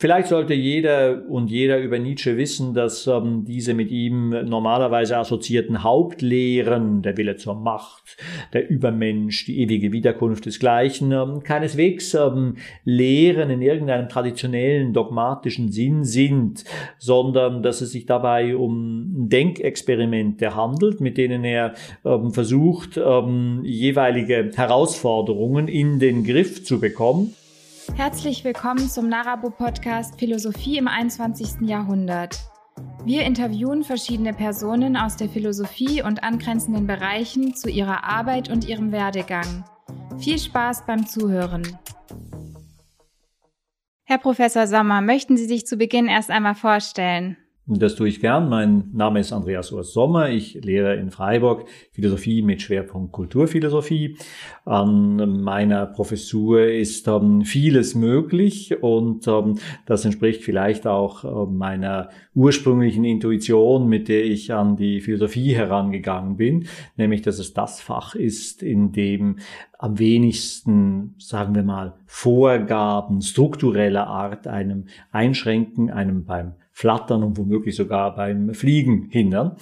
Vielleicht sollte jeder und jeder über Nietzsche wissen, dass ähm, diese mit ihm normalerweise assoziierten Hauptlehren, der Wille zur Macht, der Übermensch, die ewige Wiederkunft desgleichen, ähm, keineswegs ähm, Lehren in irgendeinem traditionellen dogmatischen Sinn sind, sondern dass es sich dabei um Denkexperimente handelt, mit denen er ähm, versucht, ähm, jeweilige Herausforderungen in den Griff zu bekommen Herzlich willkommen zum Narabo-Podcast Philosophie im 21. Jahrhundert. Wir interviewen verschiedene Personen aus der Philosophie und angrenzenden Bereichen zu ihrer Arbeit und ihrem Werdegang. Viel Spaß beim Zuhören. Herr Professor Sommer, möchten Sie sich zu Beginn erst einmal vorstellen? Das tue ich gern. Mein Name ist Andreas Urs Sommer. Ich lehre in Freiburg Philosophie mit Schwerpunkt Kulturphilosophie. An meiner Professur ist ähm, vieles möglich und ähm, das entspricht vielleicht auch äh, meiner ursprünglichen Intuition, mit der ich an die Philosophie herangegangen bin, nämlich dass es das Fach ist, in dem am wenigsten, sagen wir mal, Vorgaben struktureller Art einem einschränken, einem beim Flattern und womöglich sogar beim Fliegen hindern.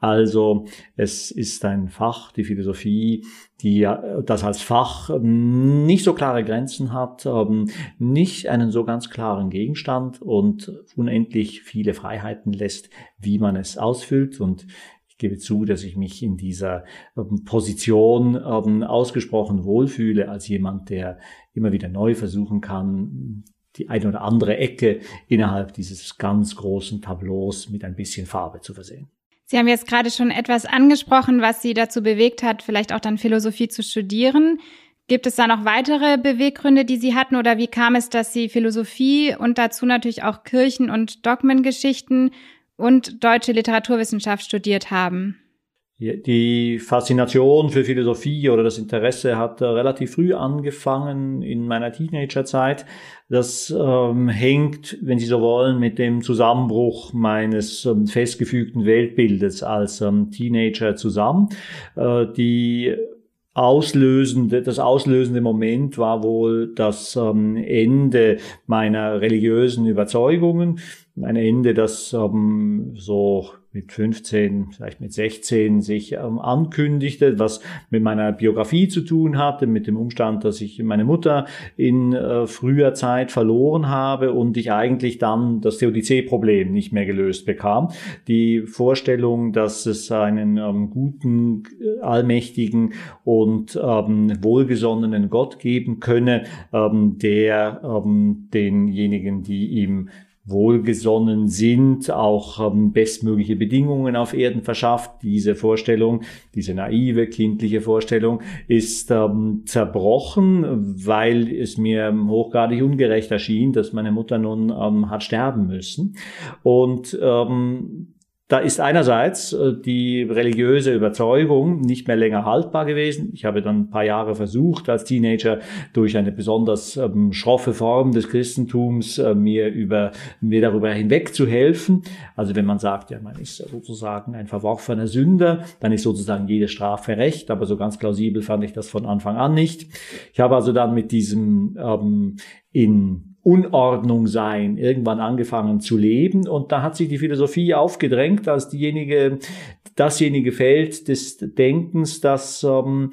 Also es ist ein Fach, die Philosophie, die das als Fach nicht so klare Grenzen hat, ähm, nicht einen so ganz klaren Gegenstand und unendlich viele Freiheiten lässt, wie man es ausfüllt. Und ich gebe zu, dass ich mich in dieser ähm, Position ähm, ausgesprochen wohlfühle als jemand, der immer wieder neu versuchen kann, die eine oder andere Ecke innerhalb dieses ganz großen Tableaus mit ein bisschen Farbe zu versehen. Sie haben jetzt gerade schon etwas angesprochen, was Sie dazu bewegt hat, vielleicht auch dann Philosophie zu studieren. Gibt es da noch weitere Beweggründe, die Sie hatten oder wie kam es, dass Sie Philosophie und dazu natürlich auch Kirchen- und Dogmengeschichten und deutsche Literaturwissenschaft studiert haben? Die Faszination für Philosophie oder das Interesse hat relativ früh angefangen in meiner Teenagerzeit. Das ähm, hängt, wenn Sie so wollen, mit dem Zusammenbruch meines ähm, festgefügten Weltbildes als ähm, Teenager zusammen. Äh, die auslösende, das auslösende Moment war wohl das ähm, Ende meiner religiösen Überzeugungen. Ein Ende, das ähm, so mit 15, vielleicht mit 16 sich ähm, ankündigte, was mit meiner Biografie zu tun hatte, mit dem Umstand, dass ich meine Mutter in äh, früher Zeit verloren habe und ich eigentlich dann das Theodizee-Problem nicht mehr gelöst bekam. Die Vorstellung, dass es einen ähm, guten, allmächtigen und ähm, wohlgesonnenen Gott geben könne, ähm, der ähm, denjenigen, die ihm wohlgesonnen sind, auch ähm, bestmögliche Bedingungen auf Erden verschafft. Diese Vorstellung, diese naive, kindliche Vorstellung ist ähm, zerbrochen, weil es mir hochgradig ungerecht erschien, dass meine Mutter nun ähm, hat sterben müssen. Und ähm, da ist einerseits äh, die religiöse Überzeugung nicht mehr länger haltbar gewesen. Ich habe dann ein paar Jahre versucht, als Teenager durch eine besonders ähm, schroffe Form des Christentums äh, mir über mir darüber hinweg zu helfen. Also wenn man sagt, ja, man ist sozusagen ein verworfener Sünder, dann ist sozusagen jede Strafe recht. Aber so ganz plausibel fand ich das von Anfang an nicht. Ich habe also dann mit diesem ähm, in Unordnung sein, irgendwann angefangen zu leben. Und da hat sich die Philosophie aufgedrängt als diejenige, dasjenige Feld des Denkens, das ähm,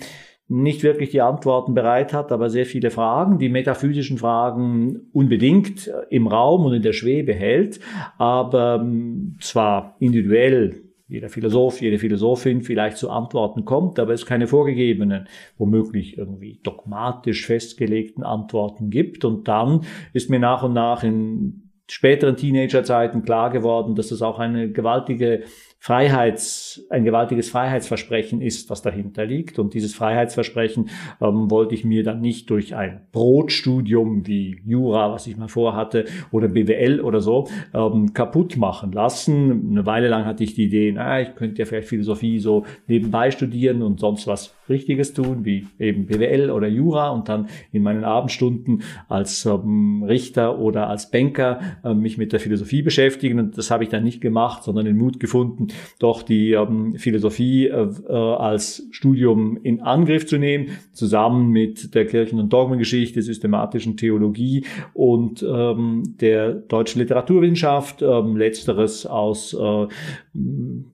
nicht wirklich die Antworten bereit hat, aber sehr viele Fragen, die metaphysischen Fragen unbedingt im Raum und in der Schwebe hält, aber ähm, zwar individuell jeder Philosoph, jede Philosophin vielleicht zu Antworten kommt, aber es keine vorgegebenen, womöglich irgendwie dogmatisch festgelegten Antworten gibt. Und dann ist mir nach und nach in späteren Teenagerzeiten klar geworden, dass es auch eine gewaltige Freiheits, ein gewaltiges Freiheitsversprechen ist, was dahinter liegt. Und dieses Freiheitsversprechen ähm, wollte ich mir dann nicht durch ein Brotstudium wie Jura, was ich mal vorhatte, oder BWL oder so, ähm, kaputt machen lassen. Eine Weile lang hatte ich die Idee, na, ich könnte ja vielleicht Philosophie so nebenbei studieren und sonst was Richtiges tun, wie eben BWL oder Jura und dann in meinen Abendstunden als ähm, Richter oder als Banker äh, mich mit der Philosophie beschäftigen. Und das habe ich dann nicht gemacht, sondern den Mut gefunden, doch die ähm, Philosophie äh, äh, als Studium in Angriff zu nehmen, zusammen mit der Kirchen- und Dogmengeschichte, systematischen Theologie und ähm, der deutschen Literaturwissenschaft, ähm, letzteres aus äh,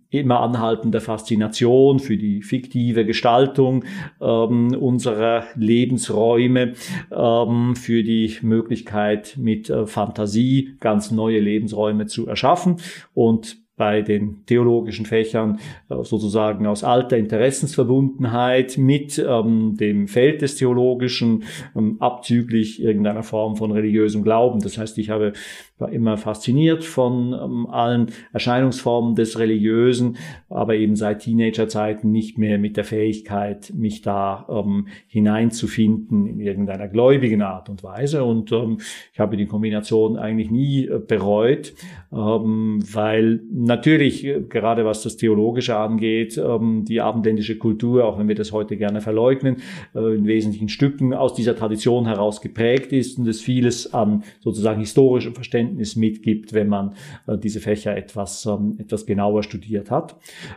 immer anhaltender Faszination für die fiktive Gestaltung ähm, unserer Lebensräume, ähm, für die Möglichkeit mit äh, Fantasie ganz neue Lebensräume zu erschaffen und bei den theologischen Fächern äh, sozusagen aus alter Interessensverbundenheit mit ähm, dem Feld des Theologischen ähm, abzüglich irgendeiner Form von religiösem Glauben. Das heißt, ich habe war immer fasziniert von ähm, allen Erscheinungsformen des Religiösen, aber eben seit Teenagerzeiten nicht mehr mit der Fähigkeit, mich da ähm, hineinzufinden in irgendeiner gläubigen Art und Weise. Und ähm, ich habe die Kombination eigentlich nie äh, bereut, ähm, weil natürlich, äh, gerade was das Theologische angeht, ähm, die abendländische Kultur, auch wenn wir das heute gerne verleugnen, äh, in wesentlichen Stücken aus dieser Tradition heraus geprägt ist und es vieles an sozusagen historischem Verständnis Verständnis mitgibt, wenn man äh, diese Fächer etwas, ähm, etwas genauer studiert hat.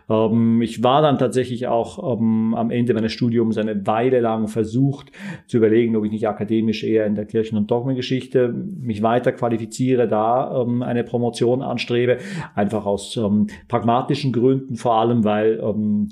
Ähm, ich war dann tatsächlich auch ähm, am Ende meines Studiums eine Weile lang versucht zu überlegen, ob ich nicht akademisch eher in der Kirchen- und Dogmengeschichte mich weiter qualifiziere, da eine Promotion anstrebe, einfach aus pragmatischen Gründen, vor allem weil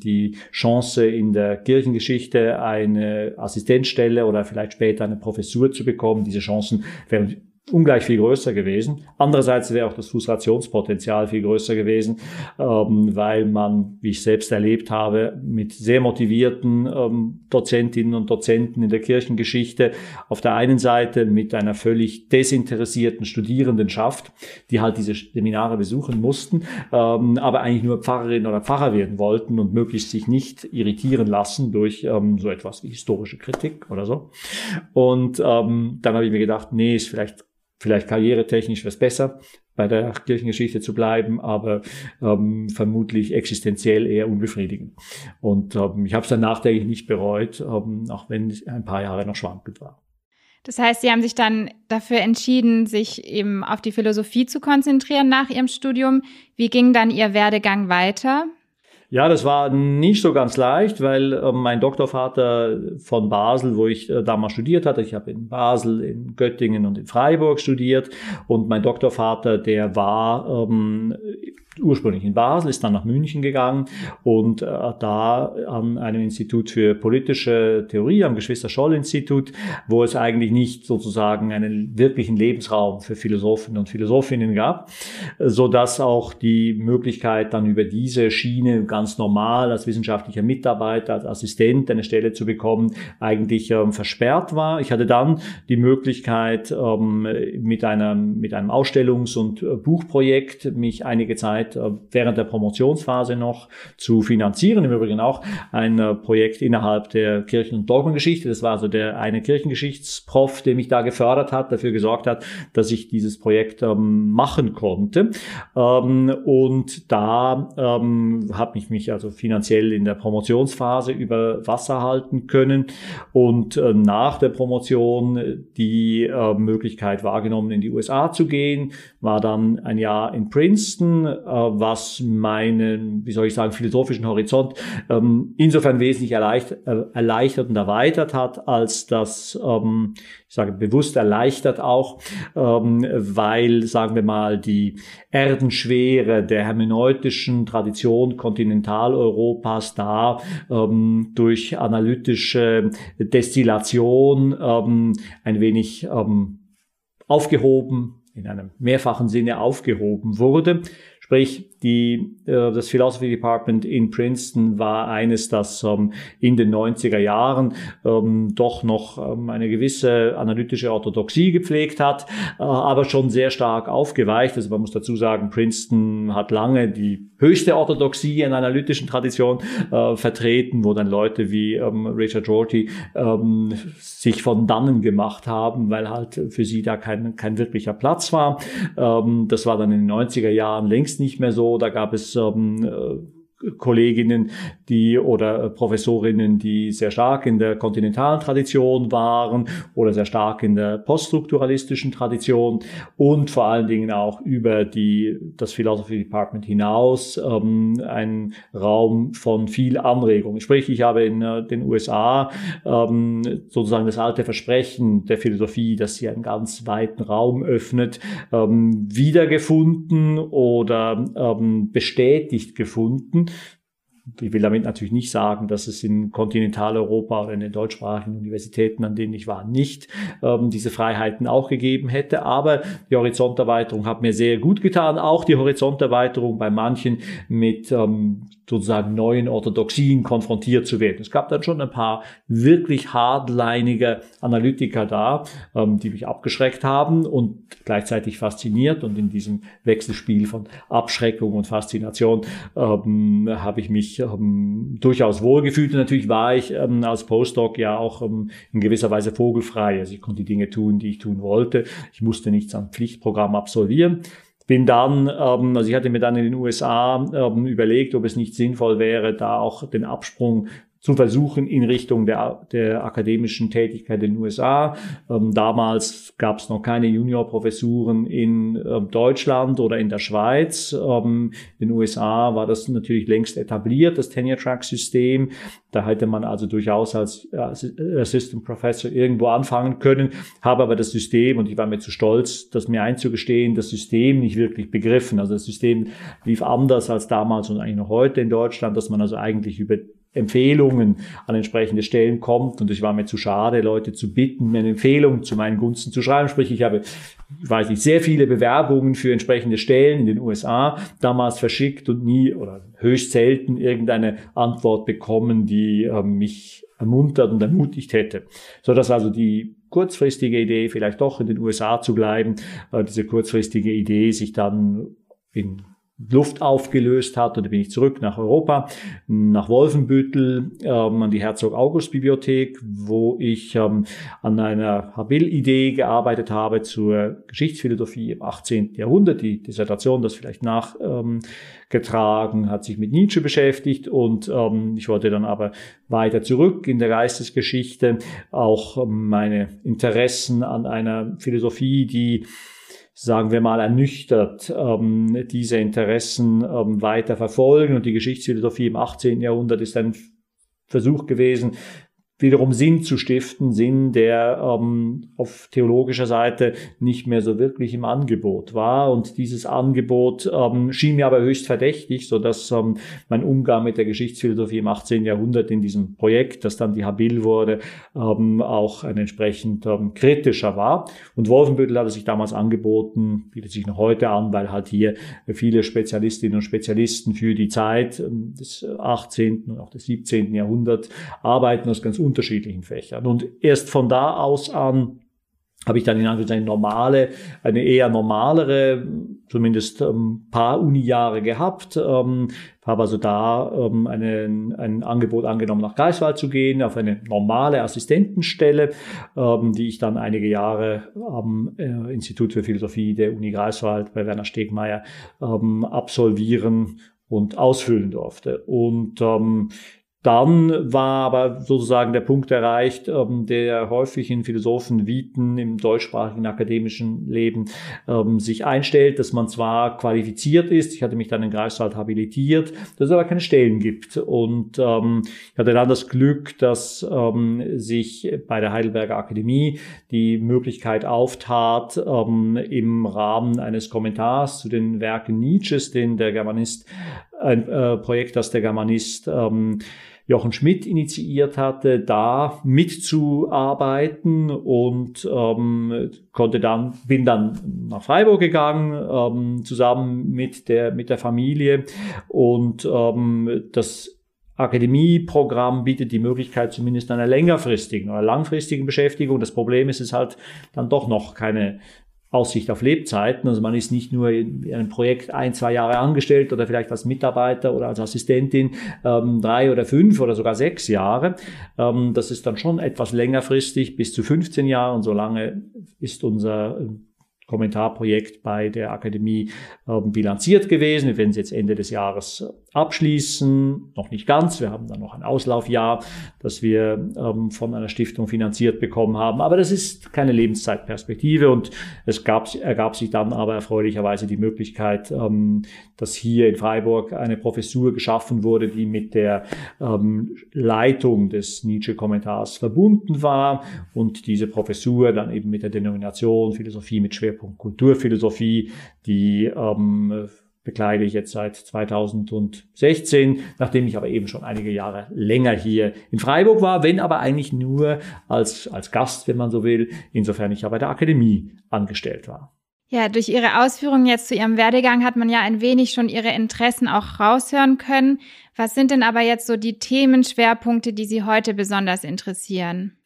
die Chance in der Kirchengeschichte eine Assistenzstelle oder vielleicht später eine Professur zu bekommen, diese Chancen wären ungleich viel größer gewesen. Andererseits wäre auch das Frustrationspotenzial viel größer gewesen, ähm, weil man, wie ich selbst erlebt habe, mit sehr motivierten ähm, Dozentinnen und Dozenten in der Kirchengeschichte auf der einen Seite mit einer völlig desinteressierten Studierendenschaft, die halt diese Seminare besuchen mussten, ähm, aber eigentlich nur Pfarrerin oder Pfarrer werden wollten und möglichst sich nicht irritieren lassen durch so etwas wie historische Kritik oder so. Und dann habe ich mir gedacht, nee, ist vielleicht Vielleicht karrieretechnisch es besser, bei der Kirchengeschichte zu bleiben, aber ähm, vermutlich existenziell eher unbefriedigend. Und ähm, ich habe es dann nachträglich nicht bereut, ähm, auch wenn es ein paar Jahre noch schwankend war. Das heißt, Sie haben sich dann dafür entschieden, sich eben auf die Philosophie zu konzentrieren nach Ihrem Studium. Wie ging dann Ihr Werdegang weiter? Ja, das war nicht so ganz leicht, weil äh, mein Doktorvater von Basel, wo ich äh, damals studiert hatte, ich habe in Basel, in Göttingen und in Freiburg studiert. Und mein Doktorvater, der war ähm, ursprünglich in Basel, ist dann nach München gegangen und äh, da an einem Institut für politische Theorie, am Geschwister-Scholl-Institut, wo es eigentlich nicht sozusagen einen wirklichen Lebensraum für Philosophen und Philosophinnen gab, so dass auch die Möglichkeit dann über diese Schiene ganz normal als wissenschaftlicher Mitarbeiter, als Assistent eine Stelle zu bekommen, eigentlich ähm, versperrt war. Ich hatte dann die Möglichkeit, ähm, mit, einer, mit einem Ausstellungs- und äh, Buchprojekt mich einige Zeit Zeit äh, während der Promotionsphase noch zu finanzieren. Im Übrigen auch ein äh, Projekt innerhalb der Kirchen- und Dogmengeschichte. Das war also der eine Kirchengeschichtsprof, der mich da gefördert hat, dafür gesorgt hat, dass ich dieses Projekt ähm, machen konnte. Ähm, und da ähm, habe ich mich also finanziell in der Promotionsphase über Wasser halten können und äh, nach der Promotion die Möglichkeit wahrgenommen, in die USA zu gehen, war dann ein Jahr in Princeton, was meinen, wie soll ich sagen, philosophischen Horizont ähm, insofern wesentlich erleichtert, äh, erleichtert und erweitert hat, als das, ähm, ich sage bewusst erleichtert auch, ähm, weil, sagen wir mal, die Erdenschwere der hermeneutischen Tradition Kontinentaleuropas da ähm, durch analytische Destillation ähm, ein wenig ähm, aufgehoben in einem mehrfachen Sinne aufgehoben wurde. Sprich, die, äh, das Philosophy Department in Princeton war eines, das ähm, in den 90er Jahren ähm, doch noch ähm, eine gewisse analytische Orthodoxie gepflegt hat, äh, aber schon sehr stark aufgeweicht. Also man muss dazu sagen, Princeton hat lange die höchste Orthodoxie in analytischen Tradition äh, vertreten, wo dann Leute wie ähm, Richard Rorty ähm, sich von dannen gemacht haben, weil halt für sie da kein, kein wirklicher Platz war. Ähm, das war dann in den 90er Jahren längst nicht mehr so. Da gab es ähm, äh, Kolleginnen, die oder Professorinnen, die sehr stark in der kontinentalen Tradition waren oder sehr stark in der poststrukturalistischen Tradition und vor allen Dingen auch über die, das Philosophy Department hinaus ähm, ein Raum von viel Anregung. Sprich, ich habe in äh, den USA ähm, sozusagen das alte Versprechen der Philosophie, dass sie einen ganz weiten Raum öffnet, ähm, wiedergefunden oder ähm, bestätigt gefunden ich will damit natürlich nicht sagen, dass es in Kontinentaleuropa oder in den deutschsprachigen Universitäten, an denen ich war, nicht ähm, diese Freiheiten auch gegeben hätte. Aber die Horizonterweiterung hat mir sehr gut getan. Auch die Horizonterweiterung bei manchen mit ähm, sozusagen neuen Orthodoxien konfrontiert zu werden. Es gab dann schon ein paar wirklich hardlinige Analytiker da, ähm, die mich abgeschreckt haben und gleichzeitig fasziniert. Und in diesem Wechselspiel von Abschreckung und Faszination ähm, habe ich mich ähm, durchaus wohlgefühlt. Und natürlich war ich ähm, als Postdoc ja auch ähm, in gewisser Weise vogelfrei. Also ich konnte die Dinge tun, die ich tun wollte. Ich musste nichts am Pflichtprogramm absolvieren bin dann, ähm, also ich hatte mir dann in den USA ähm, überlegt, ob es nicht sinnvoll wäre, da auch den Absprung zu versuchen in Richtung der, der akademischen Tätigkeit in den USA. Ähm, damals gab es noch keine Juniorprofessuren in äh, Deutschland oder in der Schweiz. Ähm, in den USA war das natürlich längst etabliert, das Tenure-Track-System. Da hätte man also durchaus als Assistant Professor irgendwo anfangen können, habe aber das System, und ich war mir zu stolz, das mir einzugestehen, das System nicht wirklich begriffen. Also das System lief anders als damals und eigentlich noch heute in Deutschland, dass man also eigentlich über Empfehlungen an entsprechende Stellen kommt. Und ich war mir zu schade, Leute zu bitten, mir eine Empfehlung zu meinen Gunsten zu schreiben. Sprich, ich habe, weiß nicht, sehr viele Bewerbungen für entsprechende Stellen in den USA damals verschickt und nie oder höchst selten irgendeine Antwort bekommen, die äh, mich ermuntert und ermutigt hätte. So dass also die kurzfristige Idee, vielleicht doch in den USA zu bleiben, äh, diese kurzfristige Idee sich dann in Luft aufgelöst hat. Und da bin ich zurück nach Europa, nach Wolfenbüttel, ähm, an die Herzog-August-Bibliothek, wo ich ähm, an einer Habil-Idee gearbeitet habe zur Geschichtsphilosophie im 18. Jahrhundert. Die Dissertation, das vielleicht nachgetragen, ähm, hat sich mit Nietzsche beschäftigt und ähm, ich wollte dann aber weiter zurück in der Geistesgeschichte, auch meine Interessen an einer Philosophie, die sagen wir mal, ernüchtert ähm, diese Interessen ähm, weiter verfolgen. Und die Geschichtsphilosophie im 18. Jahrhundert ist ein Versuch gewesen, wiederum Sinn zu stiften, Sinn, der ähm, auf theologischer Seite nicht mehr so wirklich im Angebot war. Und dieses Angebot ähm, schien mir aber höchst verdächtig, so dass ähm, mein Umgang mit der Geschichtsphilosophie im 18. Jahrhundert in diesem Projekt, das dann die Habil wurde, ähm, auch ein entsprechend ähm, kritischer war. Und Wolfenbüttel hatte sich damals angeboten, bietet sich noch heute an, weil halt hier viele Spezialistinnen und Spezialisten für die Zeit ähm, des 18. und auch des 17. Jahrhunderts arbeiten aus ganz unterschiedlichen Fächern. Und erst von da aus an habe ich dann in Anführungszeichen normale, eine eher normalere, zumindest ein ähm, paar Uni-Jahre gehabt, ähm, habe also da ähm, einen, ein Angebot angenommen, nach Greifswald zu gehen, auf eine normale Assistentenstelle, ähm, die ich dann einige Jahre am äh, Institut für Philosophie der Uni Greifswald bei Werner Stegmeier absolvieren und ausfüllen durfte. Und dann war aber sozusagen der Punkt erreicht, ähm, der häufig in Philosophenviten im deutschsprachigen akademischen Leben ähm, sich einstellt, dass man zwar qualifiziert ist, ich hatte mich dann in Greifswald habilitiert, dass es aber keine Stellen gibt. Und ähm, ich hatte dann das Glück, dass sich bei der Heidelberger Akademie die Möglichkeit auftat, im Rahmen eines Kommentars zu den Werken Nietzsches, den der Germanist, ein äh, Projekt, das der Germanist Jochen Schmidt initiiert hatte, da mitzuarbeiten und ähm, konnte dann, bin dann nach Freiburg gegangen, ähm, zusammen mit der, mit der Familie und ähm, das Akademieprogramm bietet die Möglichkeit zumindest einer längerfristigen oder langfristigen Beschäftigung. Das Problem ist, es halt dann doch noch keine Aussicht auf Lebzeiten. Also man ist nicht nur in einem Projekt ein, zwei Jahre angestellt oder vielleicht als Mitarbeiter oder als Assistentin ähm, drei oder fünf oder sogar sechs Jahre. Ähm, das ist dann schon etwas längerfristig, bis zu 15 Jahre und so lange ist unser Kommentarprojekt bei der Akademie ähm, bilanziert gewesen. Wir werden es jetzt Ende des Jahres abschließen, noch nicht ganz. Wir haben dann noch ein Auslaufjahr, das wir ähm, von einer Stiftung finanziert bekommen haben. Aber das ist keine Lebenszeitperspektive und es gab, ergab sich dann aber erfreulicherweise die Möglichkeit, ähm, dass hier in Freiburg eine Professur geschaffen wurde, die mit der ähm, Leitung des Nietzsche-Kommentars verbunden war und diese Professur dann eben mit der Denomination Philosophie mit Schwerpunkt Kulturphilosophie, die ähm, bekleide ich jetzt seit 2016, nachdem ich aber eben schon einige Jahre länger hier in Freiburg war, wenn aber eigentlich nur als, als Gast, wenn man so will, insofern ich ja bei der Akademie angestellt war. Ja, durch Ihre Ausführungen jetzt zu Ihrem Werdegang hat man ja ein wenig schon Ihre Interessen auch raushören können. Was sind denn aber jetzt so die Themenschwerpunkte, die Sie heute besonders interessieren?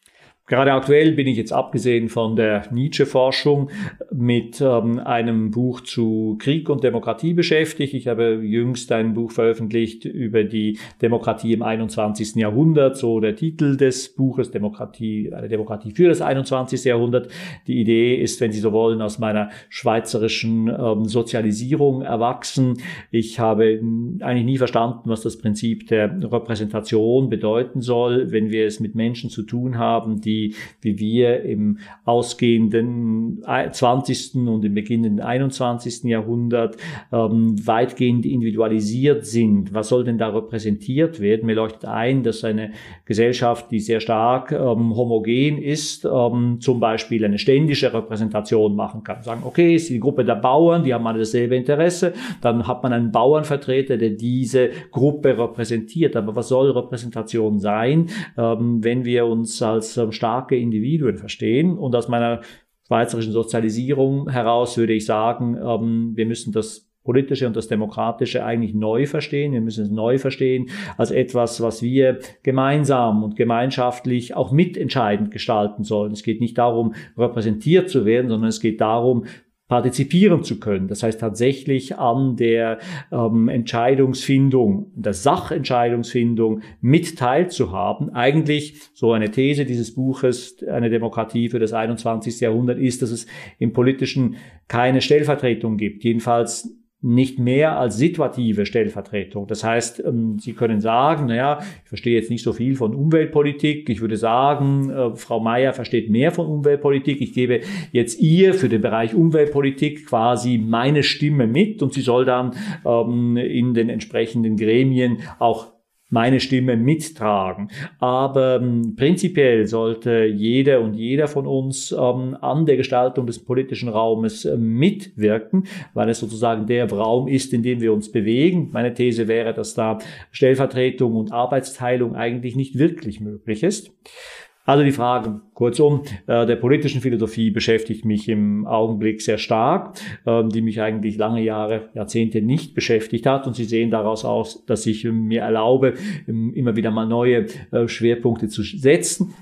Gerade aktuell bin ich jetzt abgesehen von der Nietzsche-Forschung mit ähm, einem Buch zu Krieg und Demokratie beschäftigt. Ich habe jüngst ein Buch veröffentlicht über die Demokratie im 21. Jahrhundert, so der Titel des Buches, Demokratie, eine Demokratie für das 21. Jahrhundert. Die Idee ist, wenn Sie so wollen, aus meiner schweizerischen ähm, Sozialisierung erwachsen. Ich habe eigentlich nie verstanden, was das Prinzip der Repräsentation bedeuten soll, wenn wir es mit Menschen zu tun haben, die wie, wie wir im ausgehenden 20. und im beginnenden 21. Jahrhundert ähm, weitgehend individualisiert sind. Was soll denn da repräsentiert werden? Mir leuchtet ein, dass eine Gesellschaft, die sehr stark ähm, homogen ist, ähm, zum Beispiel eine ständische Repräsentation machen kann. Sagen, okay, ist die Gruppe der Bauern, die haben alle dasselbe Interesse, dann hat man einen Bauernvertreter, der diese Gruppe repräsentiert. Aber was soll Repräsentation sein, ähm, wenn wir uns als ähm, starke Individuen verstehen. Und aus meiner schweizerischen Sozialisierung heraus würde ich sagen, ähm, wir müssen das politische und das demokratische eigentlich neu verstehen. Wir müssen es neu verstehen als etwas, was wir gemeinsam und gemeinschaftlich auch mitentscheidend gestalten sollen. Es geht nicht darum, repräsentiert zu werden, sondern es geht darum, partizipieren zu können. Das heißt tatsächlich an der ähm, Entscheidungsfindung, der Sachentscheidungsfindung mit teilzuhaben. Eigentlich so eine These dieses Buches, eine Demokratie für das 21. Jahrhundert, ist, dass es im Politischen keine Stellvertretung gibt. Jedenfalls nicht mehr als situative Stellvertretung. Das heißt, ähm, Sie können sagen, naja, ich verstehe jetzt nicht so viel von Umweltpolitik. Ich würde sagen, äh, Frau Mayer versteht mehr von Umweltpolitik. Ich gebe jetzt ihr für den Bereich Umweltpolitik quasi meine Stimme mit und sie soll dann ähm, in den entsprechenden Gremien auch meine Stimme mittragen. Aber ähm, prinzipiell sollte jeder und jeder von uns ähm, an der Gestaltung des politischen Raumes äh, mitwirken, weil es sozusagen der Raum ist, in dem wir uns bewegen. Meine These wäre, dass da Stellvertretung und Arbeitsteilung eigentlich nicht wirklich möglich ist. Also die Frage, kurzum, äh, der politischen Philosophie beschäftigt mich im Augenblick sehr stark, äh, die mich eigentlich lange Jahre, Jahrzehnte nicht beschäftigt hat. Und Sie sehen daraus aus, dass ich mir erlaube, immer wieder mal neue äh, Schwerpunkte zu setzen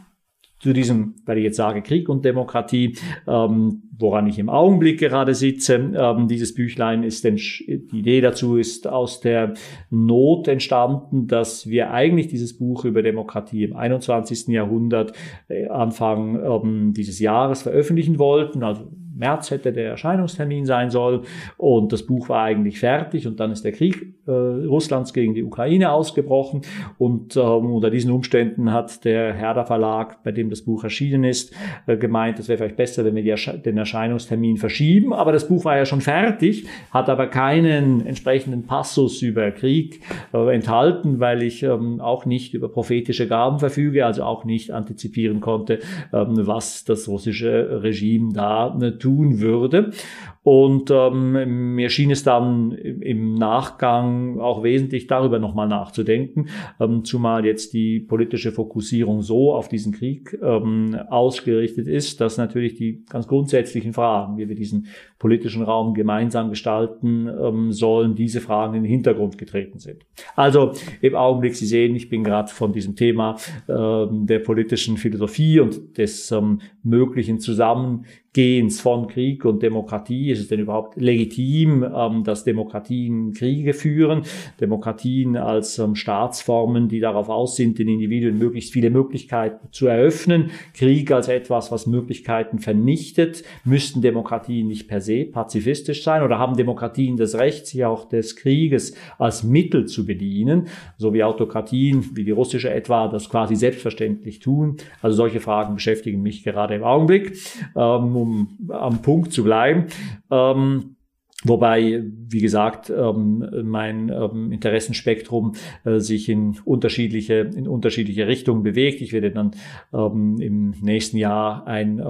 zu diesem, weil ich jetzt sage, Krieg und Demokratie, ähm, woran ich im Augenblick gerade sitze. Ähm, dieses Büchlein ist, die Idee dazu ist aus der Not entstanden, dass wir eigentlich dieses Buch über Demokratie im 21. Jahrhundert äh, Anfang ähm, dieses Jahres veröffentlichen wollten, also März hätte der Erscheinungstermin sein sollen und das Buch war eigentlich fertig und dann ist der Krieg äh, Russlands gegen die Ukraine ausgebrochen und ähm, unter diesen Umständen hat der Herder Verlag, bei dem das Buch erschienen ist, äh, gemeint, es wäre vielleicht besser, wenn wir die, den Erscheinungstermin verschieben, aber das Buch war ja schon fertig, hat aber keinen entsprechenden Passus über Krieg äh, enthalten, weil ich ähm, auch nicht über prophetische Gaben verfüge, also auch nicht antizipieren konnte, ähm, was das russische Regime da äh, tut tun würde. Und ähm, mir schien es dann im Nachgang auch wesentlich darüber nochmal nachzudenken, ähm, zumal jetzt die politische Fokussierung so auf diesen Krieg ähm, ausgerichtet ist, dass natürlich die ganz grundsätzlichen Fragen, wie wir diesen politischen Raum gemeinsam gestalten ähm, sollen, diese Fragen in den Hintergrund getreten sind. Also im Augenblick, Sie sehen, ich bin gerade von diesem Thema ähm, der politischen Philosophie und des ähm, möglichen Zusammen Ausgehens von Krieg und Demokratie. Ist es denn überhaupt legitim, ähm, dass Demokratien Kriege führen? Demokratien als ähm, Staatsformen, die darauf aus sind, den Individuen möglichst viele Möglichkeiten zu eröffnen. Krieg als etwas, was Möglichkeiten vernichtet. Müssten Demokratien nicht per se pazifistisch sein oder haben Demokratien das Recht, sich auch des Krieges als Mittel zu bedienen, so wie Autokratien, wie die russische etwa, das quasi selbstverständlich tun? Also solche Fragen beschäftigen mich gerade im Augenblick. Ähm, um am Punkt zu bleiben. Ähm, Wobei, wie gesagt, ähm, mein ähm, Interessenspektrum äh, sich in unterschiedliche, in unterschiedliche Richtungen bewegt. Ich werde dann ähm, im nächsten Jahr ein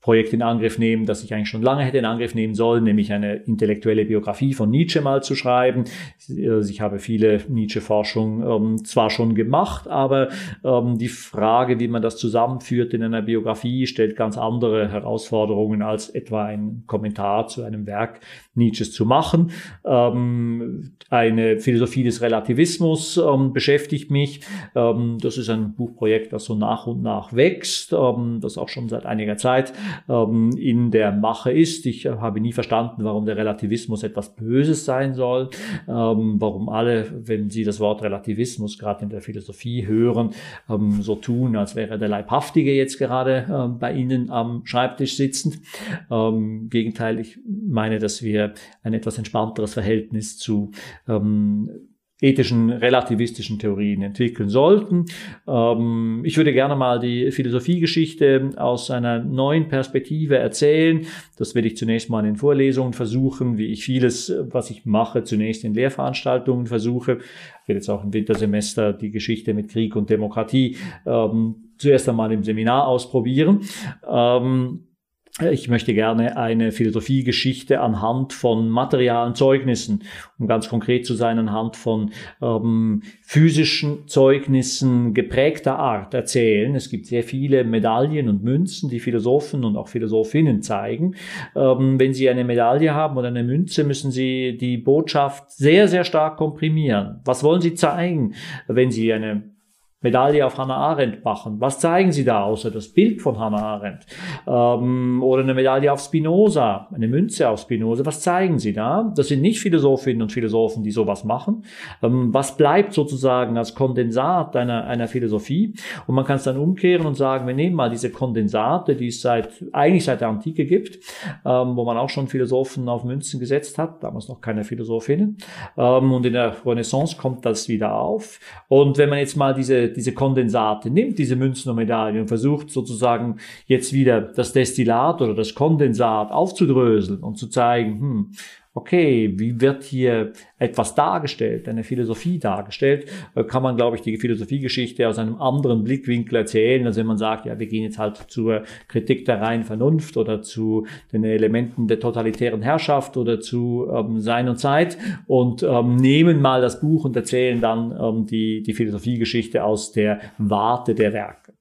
Projekt in Angriff nehmen, das ich eigentlich schon lange hätte in Angriff nehmen sollen, nämlich eine intellektuelle Biografie von Nietzsche mal zu schreiben. Ich habe viele Nietzsche-Forschung ähm, zwar schon gemacht, aber ähm, die Frage, wie man das zusammenführt in einer Biografie, stellt ganz andere Herausforderungen als etwa ein Kommentar zu einem Werk Nietzsches zu machen. Ähm, eine Philosophie des Relativismus ähm, beschäftigt mich. Ähm, das ist ein Buchprojekt, das so nach und nach wächst, ähm, das auch schon seit einiger Zeit ähm, in der Mache ist. Ich äh, habe nie verstanden, warum der Relativismus etwas Böses sein soll, ähm, warum alle, wenn sie das Wort Relativismus gerade in der Philosophie hören, ähm, so tun, als wäre der Leibhaftige jetzt gerade ähm, bei Ihnen am Schreibtisch sitzend. Ähm, Gegenteil, ich meine, dass wir ein etwas entspannteres Verhältnis zu ähm, ethischen, relativistischen Theorien entwickeln sollten. Ähm, ich würde gerne mal die Philosophiegeschichte aus einer neuen Perspektive erzählen. Das werde ich zunächst mal in Vorlesungen versuchen, wie ich vieles, was ich mache, zunächst in Lehrveranstaltungen versuche. Ich werde jetzt auch im Wintersemester die Geschichte mit Krieg und Demokratie ähm, zuerst einmal im Seminar ausprobieren. Ähm, ich möchte gerne eine Philosophiegeschichte anhand von materialen Zeugnissen, um ganz konkret zu sein, anhand von ähm, physischen Zeugnissen geprägter Art erzählen. Es gibt sehr viele Medaillen und Münzen, die Philosophen und auch Philosophinnen zeigen. Ähm, wenn Sie eine Medaille haben oder eine Münze, müssen Sie die Botschaft sehr, sehr stark komprimieren. Was wollen Sie zeigen, wenn Sie eine Medaille auf Hannah Arendt machen. Was zeigen Sie da außer das Bild von Hannah Arendt? Ähm, oder eine Medaille auf Spinoza, eine Münze auf Spinoza. Was zeigen Sie da? Das sind nicht Philosophinnen und Philosophen, die sowas machen. Ähm, was bleibt sozusagen als Kondensat einer, einer Philosophie? Und man kann es dann umkehren und sagen, wir nehmen mal diese Kondensate, die es seit, eigentlich seit der Antike gibt, ähm, wo man auch schon Philosophen auf Münzen gesetzt hat, damals noch keine Philosophinnen. Ähm, und in der Renaissance kommt das wieder auf. Und wenn man jetzt mal diese diese, Kondensate, nimmt diese Münzen und Medaillen und versucht sozusagen jetzt wieder das Destillat oder das Kondensat aufzudröseln und zu zeigen, hm, okay, wie wird hier etwas dargestellt, eine Philosophie dargestellt, äh, kann man, glaube ich, die Philosophiegeschichte aus einem anderen Blickwinkel erzählen, als wenn man sagt, ja, wir gehen jetzt halt zur Kritik der reinen Vernunft oder zu den Elementen der totalitären Herrschaft oder zu ähm, Sein und Zeit und ähm, nehmen mal das Buch und erzählen dann ähm, die, die Philosophiegeschichte aus der Warte der Werke.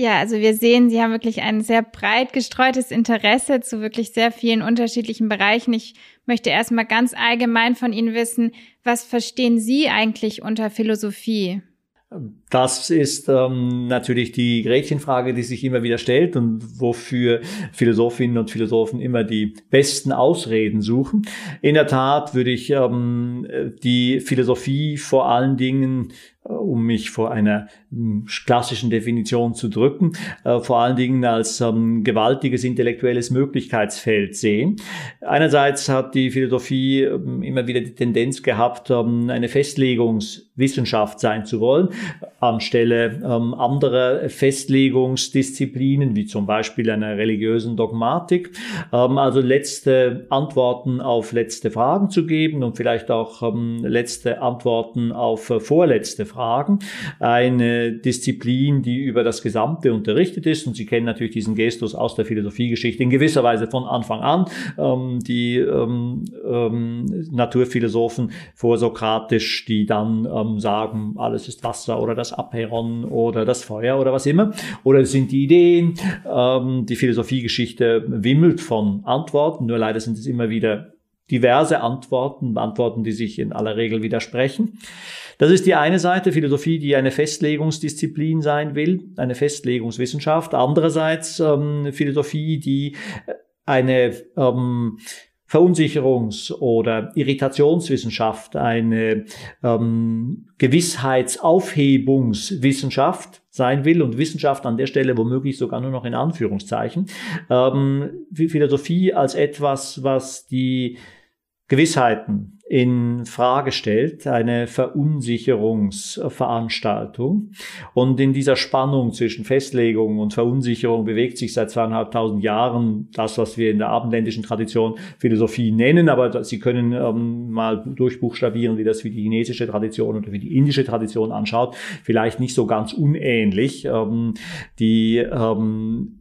Ja, also wir sehen, Sie haben wirklich ein sehr breit gestreutes Interesse zu wirklich sehr vielen unterschiedlichen Bereichen. Ich möchte erstmal ganz allgemein von Ihnen wissen, was verstehen Sie eigentlich unter Philosophie? Das ist ähm, natürlich die Gretchenfrage, die sich immer wieder stellt und wofür Philosophinnen und Philosophen immer die besten Ausreden suchen. In der Tat würde ich ähm, die Philosophie vor allen Dingen um mich vor einer hm, klassischen Definition zu drücken, äh, vor allen Dingen als ähm, gewaltiges intellektuelles Möglichkeitsfeld sehen. Einerseits hat die Philosophie ähm, immer wieder die Tendenz gehabt, ähm, eine Festlegungswissenschaft sein zu wollen, anstelle anderer Festlegungsdisziplinen, wie zum Beispiel einer religiösen Dogmatik, also letzte Antworten auf letzte Fragen zu geben und vielleicht auch letzte Antworten auf äh, vorletzte Fragen Fragen. Eine Disziplin, die über das Gesamte unterrichtet ist. Und Sie kennen natürlich diesen Gestus aus der Philosophiegeschichte in gewisser Weise von Anfang an. Ähm, die ähm, ähm, Naturphilosophen vorsokratisch, die dann ähm, sagen, alles ist Wasser oder das Aperon oder das Feuer oder was immer. Oder es sind die Ideen. Ähm, die Philosophiegeschichte wimmelt von Antworten, nur leider sind es immer wieder diverse Antworten, Antworten, die sich in aller Regel widersprechen. Das ist die eine Seite, Philosophie, die eine Festlegungsdisziplin sein will, eine Festlegungswissenschaft. Andererseits ähm, Philosophie, die eine ähm, Verunsicherungs- oder Irritationswissenschaft, eine ähm, Gewissheitsaufhebungswissenschaft sein will und Wissenschaft an der Stelle womöglich sogar nur noch in Anführungszeichen. Ähm, Philosophie als etwas, was die Gewissheiten in Frage stellt, eine Verunsicherungsveranstaltung. Und in dieser Spannung zwischen Festlegung und Verunsicherung bewegt sich seit zweieinhalbtausend Jahren das, was wir in der abendländischen Tradition Philosophie nennen. Aber Sie können ähm, mal durchbuchstabieren, wie das wie die chinesische Tradition oder wie die indische Tradition anschaut. Vielleicht nicht so ganz unähnlich. Ähm, die ähm,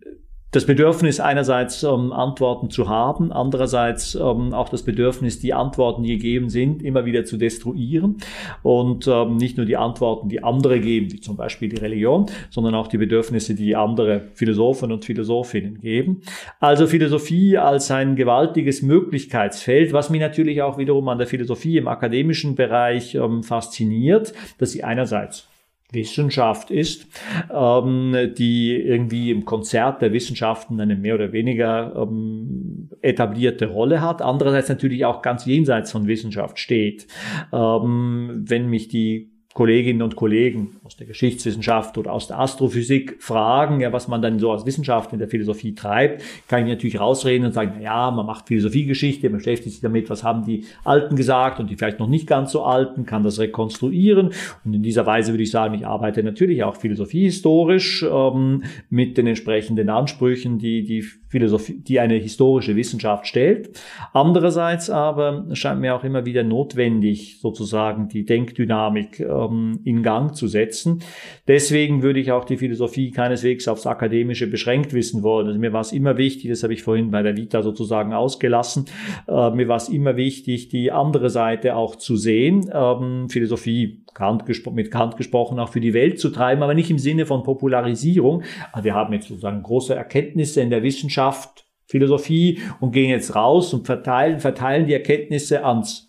das Bedürfnis einerseits ähm, Antworten zu haben, andererseits ähm, auch das Bedürfnis, die Antworten, die gegeben sind, immer wieder zu destruieren und ähm, nicht nur die Antworten, die andere geben, wie zum Beispiel die Religion, sondern auch die Bedürfnisse, die andere Philosophen und Philosophinnen geben. Also Philosophie als ein gewaltiges Möglichkeitsfeld, was mich natürlich auch wiederum an der Philosophie im akademischen Bereich ähm, fasziniert, dass sie einerseits Wissenschaft ist, ähm, die irgendwie im Konzert der Wissenschaften eine mehr oder weniger ähm, etablierte Rolle hat, andererseits natürlich auch ganz jenseits von Wissenschaft steht. Ähm, wenn mich die Kolleginnen und Kollegen aus der Geschichtswissenschaft oder aus der Astrophysik fragen, ja, was man dann so als Wissenschaft in der Philosophie treibt, kann ich natürlich rausreden und sagen, na ja, man macht Philosophiegeschichte, man beschäftigt sich damit, was haben die Alten gesagt und die vielleicht noch nicht ganz so Alten, kann das rekonstruieren. Und in dieser Weise würde ich sagen, ich arbeite natürlich auch philosophiehistorisch ähm, mit den entsprechenden Ansprüchen, die die Philosophie, die eine historische Wissenschaft stellt. Andererseits aber scheint mir auch immer wieder notwendig, sozusagen die Denkdynamik ähm, in Gang zu setzen. Deswegen würde ich auch die Philosophie keineswegs aufs Akademische beschränkt wissen wollen. Also mir war es immer wichtig, das habe ich vorhin bei der Vita sozusagen ausgelassen, äh, mir war es immer wichtig, die andere Seite auch zu sehen. Ähm, Philosophie Kant mit Kant gesprochen, auch für die Welt zu treiben, aber nicht im Sinne von Popularisierung. Also wir haben jetzt sozusagen große Erkenntnisse in der Wissenschaft, Philosophie und gehen jetzt raus und verteilen, verteilen die Erkenntnisse ans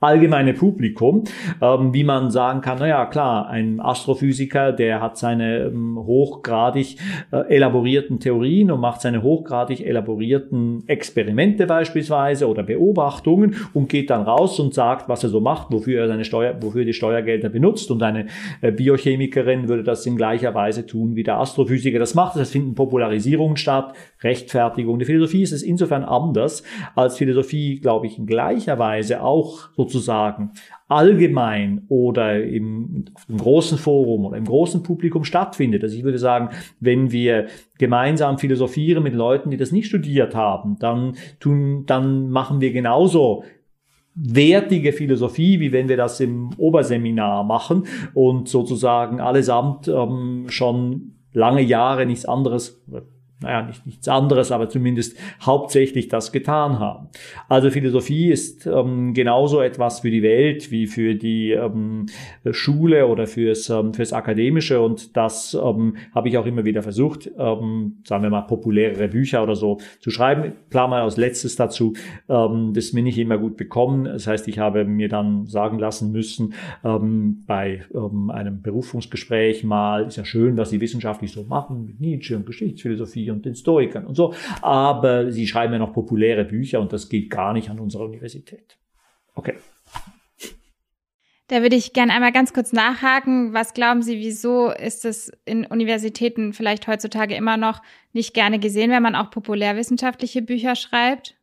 allgemeine Publikum, ähm, wie man sagen kann, naja, klar, ein Astrophysiker, der hat seine ähm, hochgradig äh, elaborierten Theorien und macht seine hochgradig elaborierten Experimente beispielsweise oder Beobachtungen und geht dann raus und sagt, was er so macht, wofür er seine Steuer, wofür die Steuergelder benutzt und eine äh, Biochemikerin würde das in gleicher Weise tun, wie der Astrophysiker das macht. Es finden Popularisierungen statt, Rechtfertigung. Die Philosophie ist es insofern anders, als Philosophie, glaube ich, in gleicher Weise auch so sozusagen allgemein oder im, im, großen Forum oder im großen Publikum stattfindet. Also ich würde sagen, wenn wir gemeinsam philosophieren mit Leuten, die das nicht studiert haben, dann tun, dann machen wir genauso wertige Philosophie, wie wenn wir das im Oberseminar machen und sozusagen allesamt ähm, schon lange Jahre nichts anderes naja, nicht nichts anderes, aber zumindest hauptsächlich das getan haben. Also Philosophie ist ähm, genauso etwas für die Welt wie für die ähm, Schule oder fürs, ähm, fürs Akademische und das ähm, habe ich auch immer wieder versucht, ähm, sagen wir mal populärere Bücher oder so zu schreiben. Klar mal als letztes dazu, ähm, das ist mir nicht immer gut bekommen. Das heißt, ich habe mir dann sagen lassen müssen, ähm, bei ähm, einem Berufungsgespräch mal, ist ja schön, was Sie wissenschaftlich so machen mit Nietzsche und Geschichtsphilosophie und den Stoikern und so. Aber sie schreiben ja noch populäre Bücher und das geht gar nicht an unserer Universität. Okay. Da würde ich gerne einmal ganz kurz nachhaken. Was glauben Sie, wieso ist es in Universitäten vielleicht heutzutage immer noch nicht gerne gesehen, wenn man auch populärwissenschaftliche Bücher schreibt?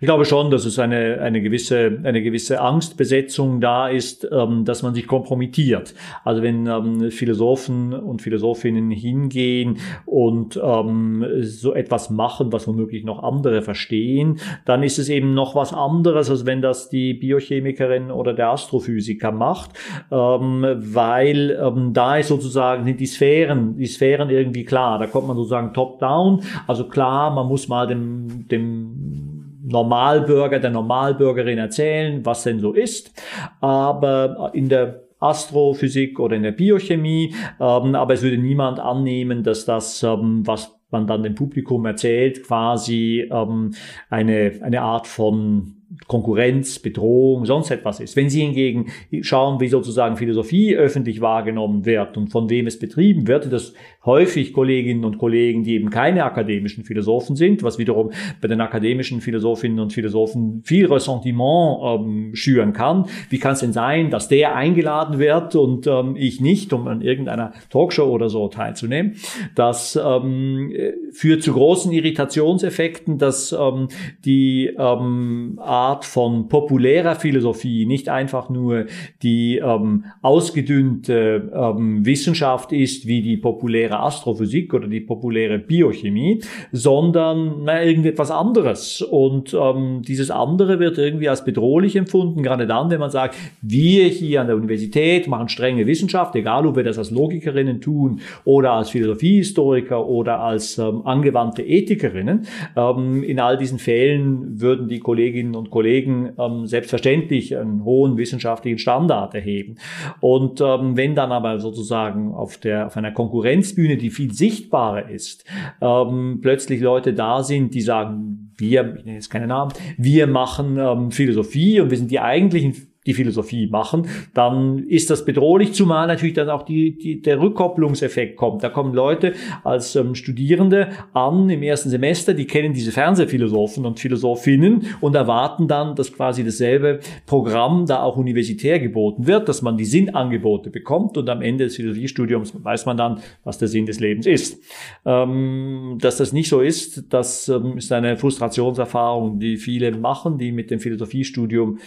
Ich glaube schon, dass es eine, eine, gewisse, eine gewisse Angstbesetzung da ist, ähm, dass man sich kompromittiert. Also wenn ähm, Philosophen und Philosophinnen hingehen und ähm, so etwas machen, was womöglich noch andere verstehen, dann ist es eben noch was anderes, als wenn das die Biochemikerin oder der Astrophysiker macht, ähm, weil ähm, da ist sozusagen sind die Sphären, die Sphären irgendwie klar. Da kommt man sozusagen top-down. Also klar, man muss mal dem, dem Normalbürger, der Normalbürgerin erzählen, was denn so ist. Aber in der Astrophysik oder in der Biochemie, ähm, aber es würde niemand annehmen, dass das, ähm, was man dann dem Publikum erzählt, quasi ähm, eine, eine Art von Konkurrenz, Bedrohung, sonst etwas ist. Wenn Sie hingegen schauen, wie sozusagen Philosophie öffentlich wahrgenommen wird und von wem es betrieben wird, das häufig Kolleginnen und Kollegen, die eben keine akademischen Philosophen sind, was wiederum bei den akademischen Philosophinnen und Philosophen viel Ressentiment ähm, schüren kann. Wie kann es denn sein, dass der eingeladen wird und ähm, ich nicht, um an irgendeiner Talkshow oder so teilzunehmen? Das ähm, führt zu großen Irritationseffekten, dass ähm, die ähm, Art von populärer Philosophie nicht einfach nur die ähm, ausgedünnte ähm, Wissenschaft ist, wie die populäre Astrophysik oder die populäre Biochemie, sondern na, irgendetwas anderes. Und ähm, dieses andere wird irgendwie als bedrohlich empfunden, gerade dann, wenn man sagt, wir hier an der Universität machen strenge Wissenschaft, egal ob wir das als Logikerinnen tun oder als Philosophiehistoriker oder als ähm, angewandte Ethikerinnen. Ähm, in all diesen Fällen würden die Kolleginnen und Kollegen ähm, selbstverständlich einen hohen wissenschaftlichen Standard erheben. Und ähm, wenn dann aber sozusagen auf, der, auf einer Konkurrenzbühne, die viel sichtbarer ist, ähm, plötzlich Leute da sind, die sagen, wir, ich nenne jetzt keine Namen, wir machen ähm, Philosophie und wir sind die eigentlichen die Philosophie machen, dann ist das bedrohlich, zumal natürlich dann auch die, die, der Rückkopplungseffekt kommt. Da kommen Leute als ähm, Studierende an im ersten Semester, die kennen diese Fernsehphilosophen und Philosophinnen und erwarten dann, dass quasi dasselbe Programm da auch universitär geboten wird, dass man die Sinnangebote bekommt und am Ende des Philosophiestudiums weiß man dann, was der Sinn des Lebens ist. Ähm, dass das nicht so ist, das ähm, ist eine Frustrationserfahrung, die viele machen, die mit dem Philosophiestudium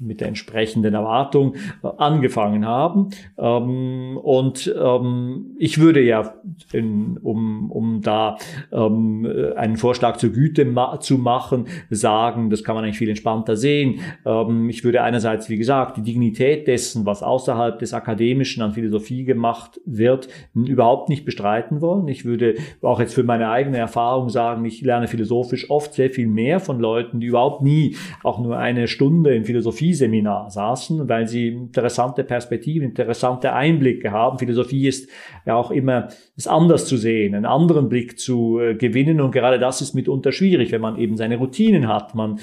mit der entsprechenden Erwartung äh, angefangen haben. Ähm, und ähm, ich würde ja, in, um, um da ähm, einen Vorschlag zur Güte ma zu machen, sagen, das kann man eigentlich viel entspannter sehen. Ähm, ich würde einerseits, wie gesagt, die Dignität dessen, was außerhalb des Akademischen an Philosophie gemacht wird, überhaupt nicht bestreiten wollen. Ich würde auch jetzt für meine eigene Erfahrung sagen, ich lerne philosophisch oft sehr viel mehr von Leuten, die überhaupt nie auch nur eine Stunde in Philosophie Philosophieseminar saßen, weil sie interessante Perspektiven, interessante Einblicke haben. Philosophie ist ja auch immer es anders zu sehen, einen anderen Blick zu äh, gewinnen und gerade das ist mitunter schwierig, wenn man eben seine Routinen hat. Man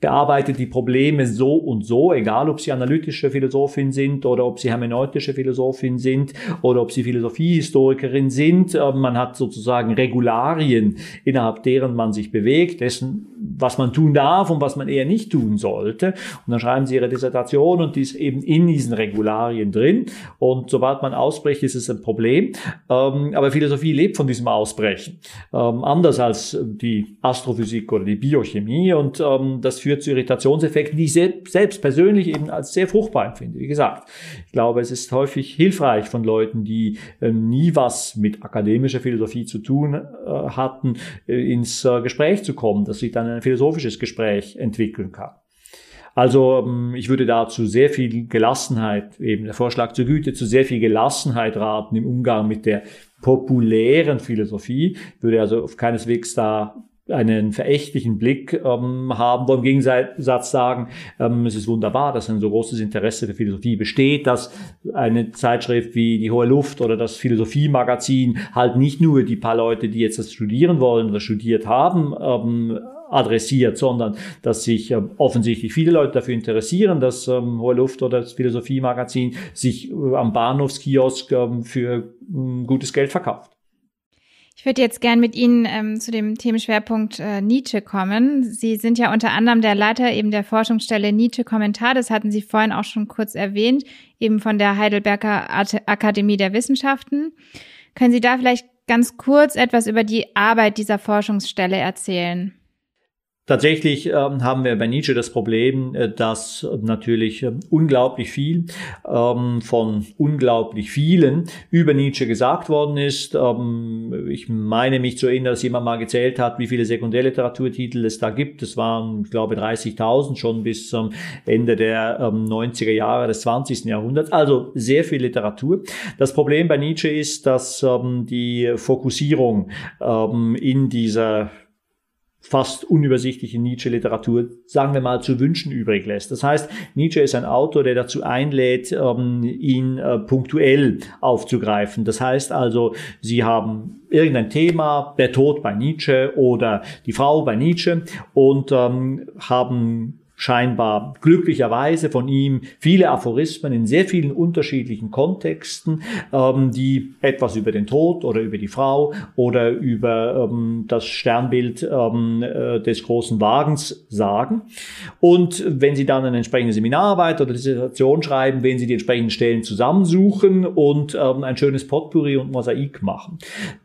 bearbeitet die Probleme so und so, egal ob sie analytische Philosophin sind oder ob sie hermeneutische Philosophin sind oder ob sie Philosophiehistorikerin sind. Äh, man hat sozusagen Regularien, innerhalb deren man sich bewegt, dessen, was man tun darf und was man eher nicht tun sollte. Und dann schreiben sie ihre Dissertation und die ist eben in diesen Regularien drin. Und sobald man ausbricht, ist es ein Problem. Ähm, aber Philosophie lebt von diesem Ausbrechen. Ähm, anders als die Astrophysik oder die Biochemie. Und ähm, das führt zu Irritationseffekten, die ich selbst persönlich eben als sehr fruchtbar empfinde. Wie gesagt, ich glaube, es ist häufig hilfreich von Leuten, die äh, nie was mit akademischer Philosophie zu tun äh, hatten, äh, ins äh, Gespräch zu kommen, dass sich dann ein philosophisches Gespräch entwickeln kann. Also ähm, ich würde da zu sehr viel Gelassenheit, eben der Vorschlag zur Güte, zu sehr viel Gelassenheit raten im Umgang mit der populären Philosophie, würde also auf keineswegs da einen verächtlichen Blick ähm, haben, wo im Gegensatz sagen, ähm, es ist wunderbar, dass ein so großes Interesse für Philosophie besteht, dass eine Zeitschrift wie die Hohe Luft oder das Philosophie-Magazin halt nicht nur die paar Leute, die jetzt das studieren wollen oder studiert haben, ähm, adressiert, sondern dass sich ähm, offensichtlich viele Leute dafür interessieren, dass ähm, Hohe Luft oder das Philosophie-Magazin sich äh, am Bahnhofskiosk ähm, für ähm, gutes Geld verkauft. Ich würde jetzt gern mit Ihnen ähm, zu dem Themenschwerpunkt äh, Nietzsche kommen. Sie sind ja unter anderem der Leiter eben der Forschungsstelle Nietzsche Kommentar. Das hatten Sie vorhin auch schon kurz erwähnt, eben von der Heidelberger Akademie der Wissenschaften. Können Sie da vielleicht ganz kurz etwas über die Arbeit dieser Forschungsstelle erzählen? Tatsächlich ähm, haben wir bei Nietzsche das Problem, äh, dass natürlich äh, unglaublich viel ähm, von unglaublich vielen über Nietzsche gesagt worden ist. Ähm, ich meine mich zu erinnern, dass jemand mal gezählt hat, wie viele Sekundärliteraturtitel es da gibt. Es waren, ich glaube, 30.000 schon bis zum Ende der 90er ähm, Jahre des 20. Jahrhunderts. Also sehr viel Literatur. Das Problem bei Nietzsche ist, dass ähm, die Fokussierung ähm, in dieser fast unübersichtliche Nietzsche-Literatur, sagen wir mal, zu wünschen übrig lässt. Das heißt, Nietzsche ist ein Autor, der dazu einlädt, ähm, ihn äh, punktuell aufzugreifen. Das heißt also, Sie haben irgendein Thema, der Tod bei Nietzsche oder die Frau bei Nietzsche und ähm, haben scheinbar glücklicherweise von ihm viele Aphorismen in sehr vielen unterschiedlichen Kontexten, ähm, die etwas über den Tod oder über die Frau oder über ähm, das Sternbild ähm, äh, des großen Wagens sagen. Und wenn Sie dann eine entsprechende Seminararbeit oder Dissertation schreiben, wenn Sie die entsprechenden Stellen zusammensuchen und ähm, ein schönes Potpourri und Mosaik machen.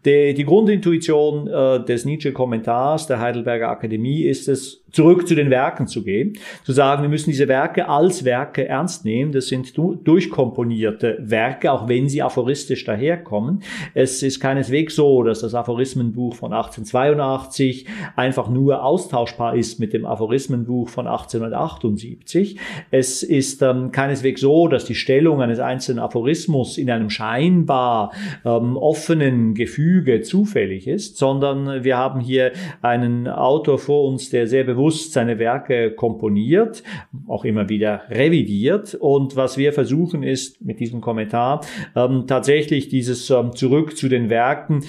Die, die Grundintuition äh, des Nietzsche-Kommentars der Heidelberger Akademie ist es, zurück zu den Werken zu gehen, zu sagen, wir müssen diese Werke als Werke ernst nehmen. Das sind durchkomponierte Werke, auch wenn sie aphoristisch daherkommen. Es ist keineswegs so, dass das Aphorismenbuch von 1882 einfach nur austauschbar ist mit dem Aphorismenbuch von 1878. Es ist ähm, keineswegs so, dass die Stellung eines einzelnen Aphorismus in einem scheinbar ähm, offenen Gefüge zufällig ist, sondern wir haben hier einen Autor vor uns, der sehr bewusst bewusst seine Werke komponiert, auch immer wieder revidiert. Und was wir versuchen ist mit diesem Kommentar ähm, tatsächlich dieses ähm, Zurück zu den Werken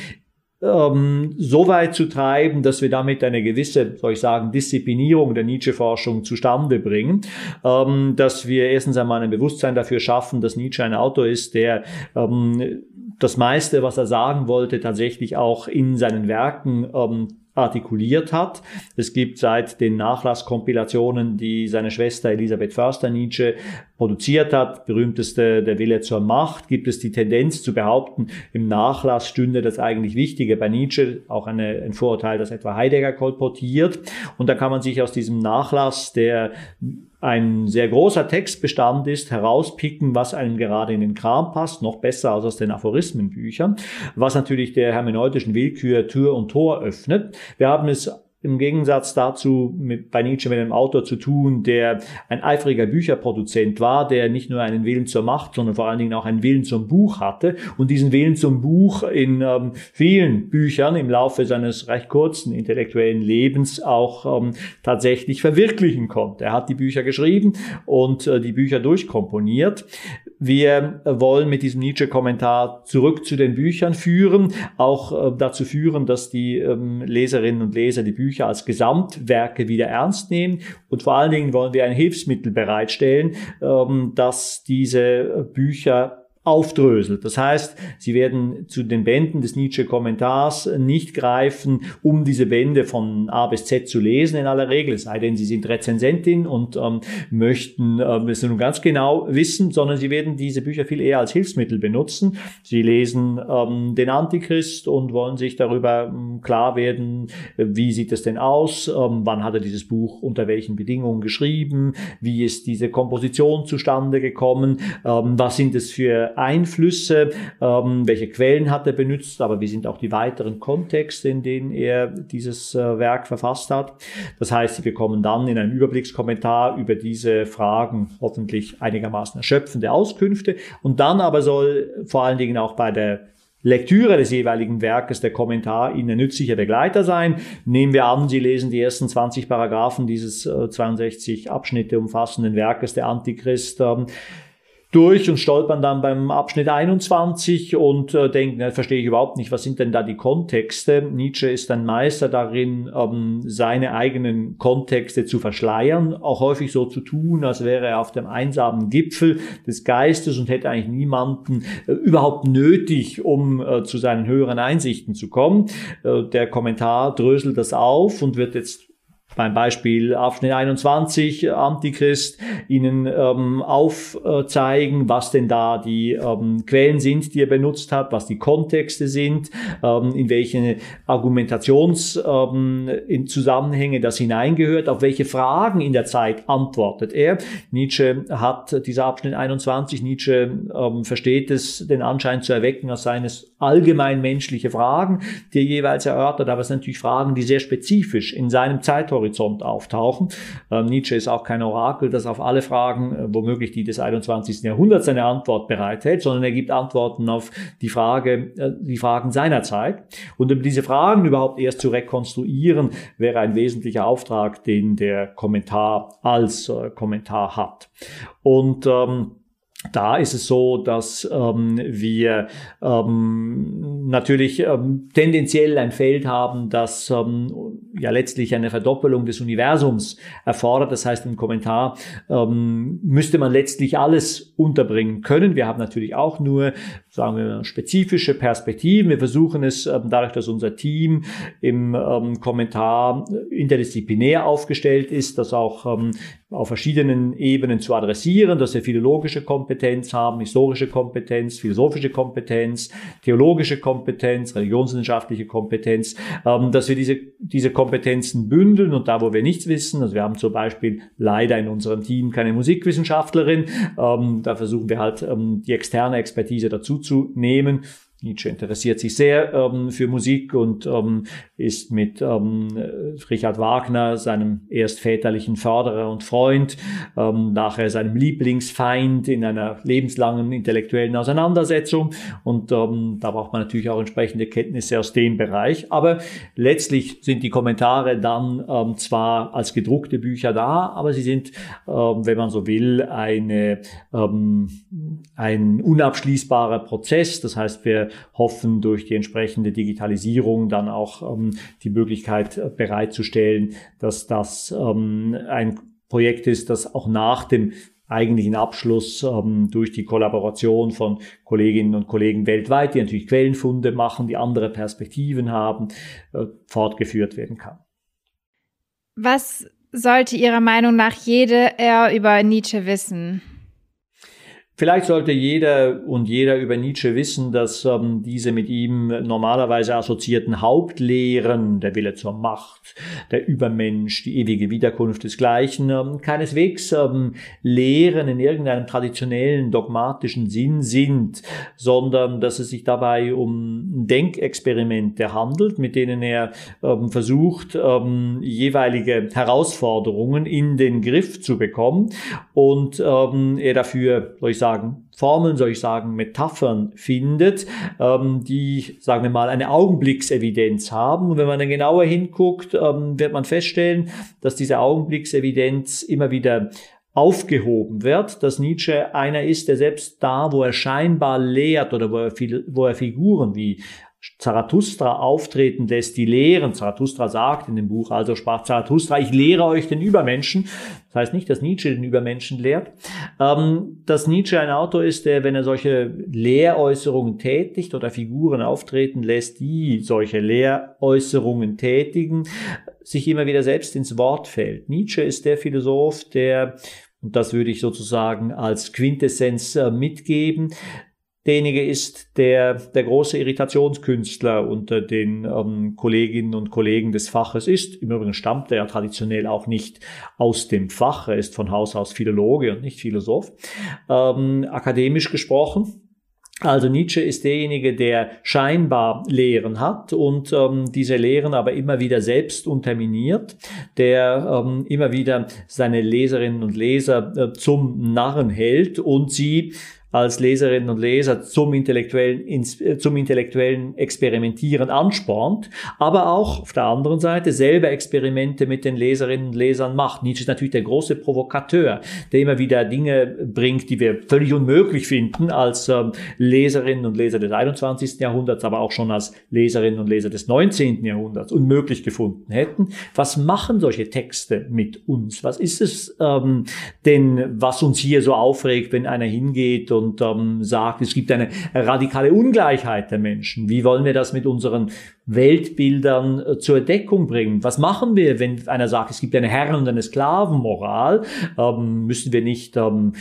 ähm, so weit zu treiben, dass wir damit eine gewisse, soll ich sagen, Disziplinierung der Nietzsche-Forschung zustande bringen, ähm, dass wir erstens einmal ein Bewusstsein dafür schaffen, dass Nietzsche ein Autor ist, der ähm, das meiste, was er sagen wollte, tatsächlich auch in seinen Werken ähm, artikuliert hat. Es gibt seit den Nachlasskompilationen, die seine Schwester Elisabeth Förster Nietzsche produziert hat, berühmteste Der Wille zur Macht, gibt es die Tendenz zu behaupten, im Nachlass stünde das eigentlich Wichtige bei Nietzsche, auch eine, ein Vorurteil, das etwa Heidegger kolportiert. Und da kann man sich aus diesem Nachlass, der ein sehr großer Textbestand ist, herauspicken, was einem gerade in den Kram passt, noch besser als aus den Aphorismenbüchern, was natürlich der hermeneutischen Willkür Tür und Tor öffnet. Wir haben es im Gegensatz dazu mit, bei Nietzsche mit einem Autor zu tun, der ein eifriger Bücherproduzent war, der nicht nur einen Willen zur Macht, sondern vor allen Dingen auch einen Willen zum Buch hatte und diesen Willen zum Buch in ähm, vielen Büchern im Laufe seines recht kurzen intellektuellen Lebens auch ähm, tatsächlich verwirklichen konnte. Er hat die Bücher geschrieben und äh, die Bücher durchkomponiert. Wir wollen mit diesem Nietzsche-Kommentar zurück zu den Büchern führen, auch äh, dazu führen, dass die ähm, Leserinnen und Leser die Bücher als Gesamtwerke wieder ernst nehmen. Und vor allen Dingen wollen wir ein Hilfsmittel bereitstellen, ähm, dass diese Bücher aufdröselt. Das heißt, sie werden zu den Bänden des Nietzsche-Kommentars nicht greifen, um diese Bände von A bis Z zu lesen in aller Regel, sei denn, sie sind Rezensentin und ähm, möchten ähm, es nun ganz genau wissen, sondern sie werden diese Bücher viel eher als Hilfsmittel benutzen. Sie lesen ähm, den Antichrist und wollen sich darüber ähm, klar werden, wie sieht es denn aus, ähm, wann hat er dieses Buch unter welchen Bedingungen geschrieben, wie ist diese Komposition zustande gekommen, ähm, was sind es für Einflüsse, ähm, welche Quellen hat er benutzt, aber wie sind auch die weiteren Kontexte, in denen er dieses äh, Werk verfasst hat. Das heißt, Sie bekommen dann in einem Überblickskommentar über diese Fragen hoffentlich einigermaßen erschöpfende Auskünfte und dann aber soll vor allen Dingen auch bei der Lektüre des jeweiligen Werkes der Kommentar Ihnen nützlicher Begleiter sein. Nehmen wir an, Sie lesen die ersten 20 Paragraphen dieses äh, 62 Abschnitte umfassenden Werkes der Antichrist. Durch und stolpern dann beim Abschnitt 21 und äh, denken, ja, verstehe ich überhaupt nicht, was sind denn da die Kontexte? Nietzsche ist ein Meister darin, ähm, seine eigenen Kontexte zu verschleiern, auch häufig so zu tun, als wäre er auf dem einsamen Gipfel des Geistes und hätte eigentlich niemanden äh, überhaupt nötig, um äh, zu seinen höheren Einsichten zu kommen. Äh, der Kommentar dröselt das auf und wird jetzt beim Beispiel Abschnitt 21 Antichrist Ihnen ähm, aufzeigen, was denn da die ähm, Quellen sind, die er benutzt hat, was die Kontexte sind, ähm, in welche Argumentationszusammenhänge ähm, das hineingehört, auf welche Fragen in der Zeit antwortet er. Nietzsche hat dieser Abschnitt 21, Nietzsche ähm, versteht es, den Anschein zu erwecken, als seien es allgemein menschliche Fragen, die er jeweils erörtert, aber es sind natürlich Fragen, die sehr spezifisch in seinem Zeithorizont auftauchen. Ähm, Nietzsche ist auch kein Orakel, das auf alle Fragen, äh, womöglich die des 21. Jahrhunderts, seine Antwort bereithält, sondern er gibt Antworten auf die Frage, äh, die Fragen seiner Zeit. Und um diese Fragen überhaupt erst zu rekonstruieren, wäre ein wesentlicher Auftrag, den der Kommentar als äh, Kommentar hat. Und ähm, da ist es so, dass ähm, wir ähm, natürlich ähm, tendenziell ein Feld haben, das ähm, ja letztlich eine Verdoppelung des Universums erfordert. Das heißt, im Kommentar ähm, müsste man letztlich alles unterbringen können. Wir haben natürlich auch nur, sagen wir, spezifische Perspektiven. Wir versuchen es ähm, dadurch, dass unser Team im ähm, Kommentar interdisziplinär aufgestellt ist, dass auch ähm, auf verschiedenen Ebenen zu adressieren, dass wir philologische Kompetenz haben, historische Kompetenz, philosophische Kompetenz, theologische Kompetenz, religionswissenschaftliche Kompetenz, ähm, dass wir diese, diese Kompetenzen bündeln und da, wo wir nichts wissen, also wir haben zum Beispiel leider in unserem Team keine Musikwissenschaftlerin, ähm, da versuchen wir halt ähm, die externe Expertise dazu zu nehmen. Nietzsche interessiert sich sehr ähm, für Musik und ähm, ist mit ähm, Richard Wagner, seinem erst väterlichen Förderer und Freund, ähm, nachher seinem Lieblingsfeind in einer lebenslangen intellektuellen Auseinandersetzung. Und ähm, da braucht man natürlich auch entsprechende Kenntnisse aus dem Bereich. Aber letztlich sind die Kommentare dann ähm, zwar als gedruckte Bücher da, aber sie sind, ähm, wenn man so will, eine, ähm, ein unabschließbarer Prozess. Das heißt, wir hoffen, durch die entsprechende Digitalisierung dann auch ähm, die Möglichkeit äh, bereitzustellen, dass das ähm, ein Projekt ist, das auch nach dem eigentlichen Abschluss ähm, durch die Kollaboration von Kolleginnen und Kollegen weltweit, die natürlich Quellenfunde machen, die andere Perspektiven haben, äh, fortgeführt werden kann. Was sollte Ihrer Meinung nach jede er über Nietzsche wissen? Vielleicht sollte jeder und jeder über Nietzsche wissen, dass ähm, diese mit ihm normalerweise assoziierten Hauptlehren, der Wille zur Macht, der Übermensch, die ewige Wiederkunft desgleichen, ähm, keineswegs ähm, Lehren in irgendeinem traditionellen dogmatischen Sinn sind, sondern dass es sich dabei um Denkexperimente handelt, mit denen er ähm, versucht, ähm, jeweilige Herausforderungen in den Griff zu bekommen und ähm, er dafür, soll ich sagen, sagen, Formeln, soll ich sagen, Metaphern findet, ähm, die, sagen wir mal, eine Augenblicksevidenz haben. Und wenn man dann genauer hinguckt, ähm, wird man feststellen, dass diese Augenblicksevidenz immer wieder aufgehoben wird, dass Nietzsche einer ist, der selbst da, wo er scheinbar lehrt oder wo er, wo er Figuren wie Zarathustra auftreten lässt, die lehren. Zarathustra sagt in dem Buch, also sprach Zarathustra, ich lehre euch den Übermenschen. Das heißt nicht, dass Nietzsche den Übermenschen lehrt. Ähm, dass Nietzsche ein Autor ist, der, wenn er solche Lehräußerungen tätigt oder Figuren auftreten lässt, die solche Lehräußerungen tätigen, sich immer wieder selbst ins Wort fällt. Nietzsche ist der Philosoph, der und das würde ich sozusagen als Quintessenz äh, mitgeben, derjenige ist, der der große Irritationskünstler unter den ähm, Kolleginnen und Kollegen des Faches ist. Im Übrigen stammt er ja traditionell auch nicht aus dem Fach. Er ist von Haus aus Philologe und nicht Philosoph. Ähm, akademisch gesprochen. Also Nietzsche ist derjenige, der scheinbar Lehren hat und ähm, diese Lehren aber immer wieder selbst unterminiert, der ähm, immer wieder seine Leserinnen und Leser äh, zum Narren hält und sie als Leserinnen und Leser zum intellektuellen, äh, zum intellektuellen Experimentieren anspornt, aber auch auf der anderen Seite selber Experimente mit den Leserinnen und Lesern macht. Nietzsche ist natürlich der große Provokateur, der immer wieder Dinge bringt, die wir völlig unmöglich finden als ähm, Leserinnen und Leser des 21. Jahrhunderts, aber auch schon als Leserinnen und Leser des 19. Jahrhunderts unmöglich gefunden hätten. Was machen solche Texte mit uns? Was ist es ähm, denn, was uns hier so aufregt, wenn einer hingeht und ähm, sagt, es gibt eine radikale Ungleichheit der Menschen. Wie wollen wir das mit unseren Weltbildern äh, zur Deckung bringen? Was machen wir, wenn einer sagt, es gibt eine Herren- und eine Sklavenmoral? Ähm, müssen wir nicht ähm,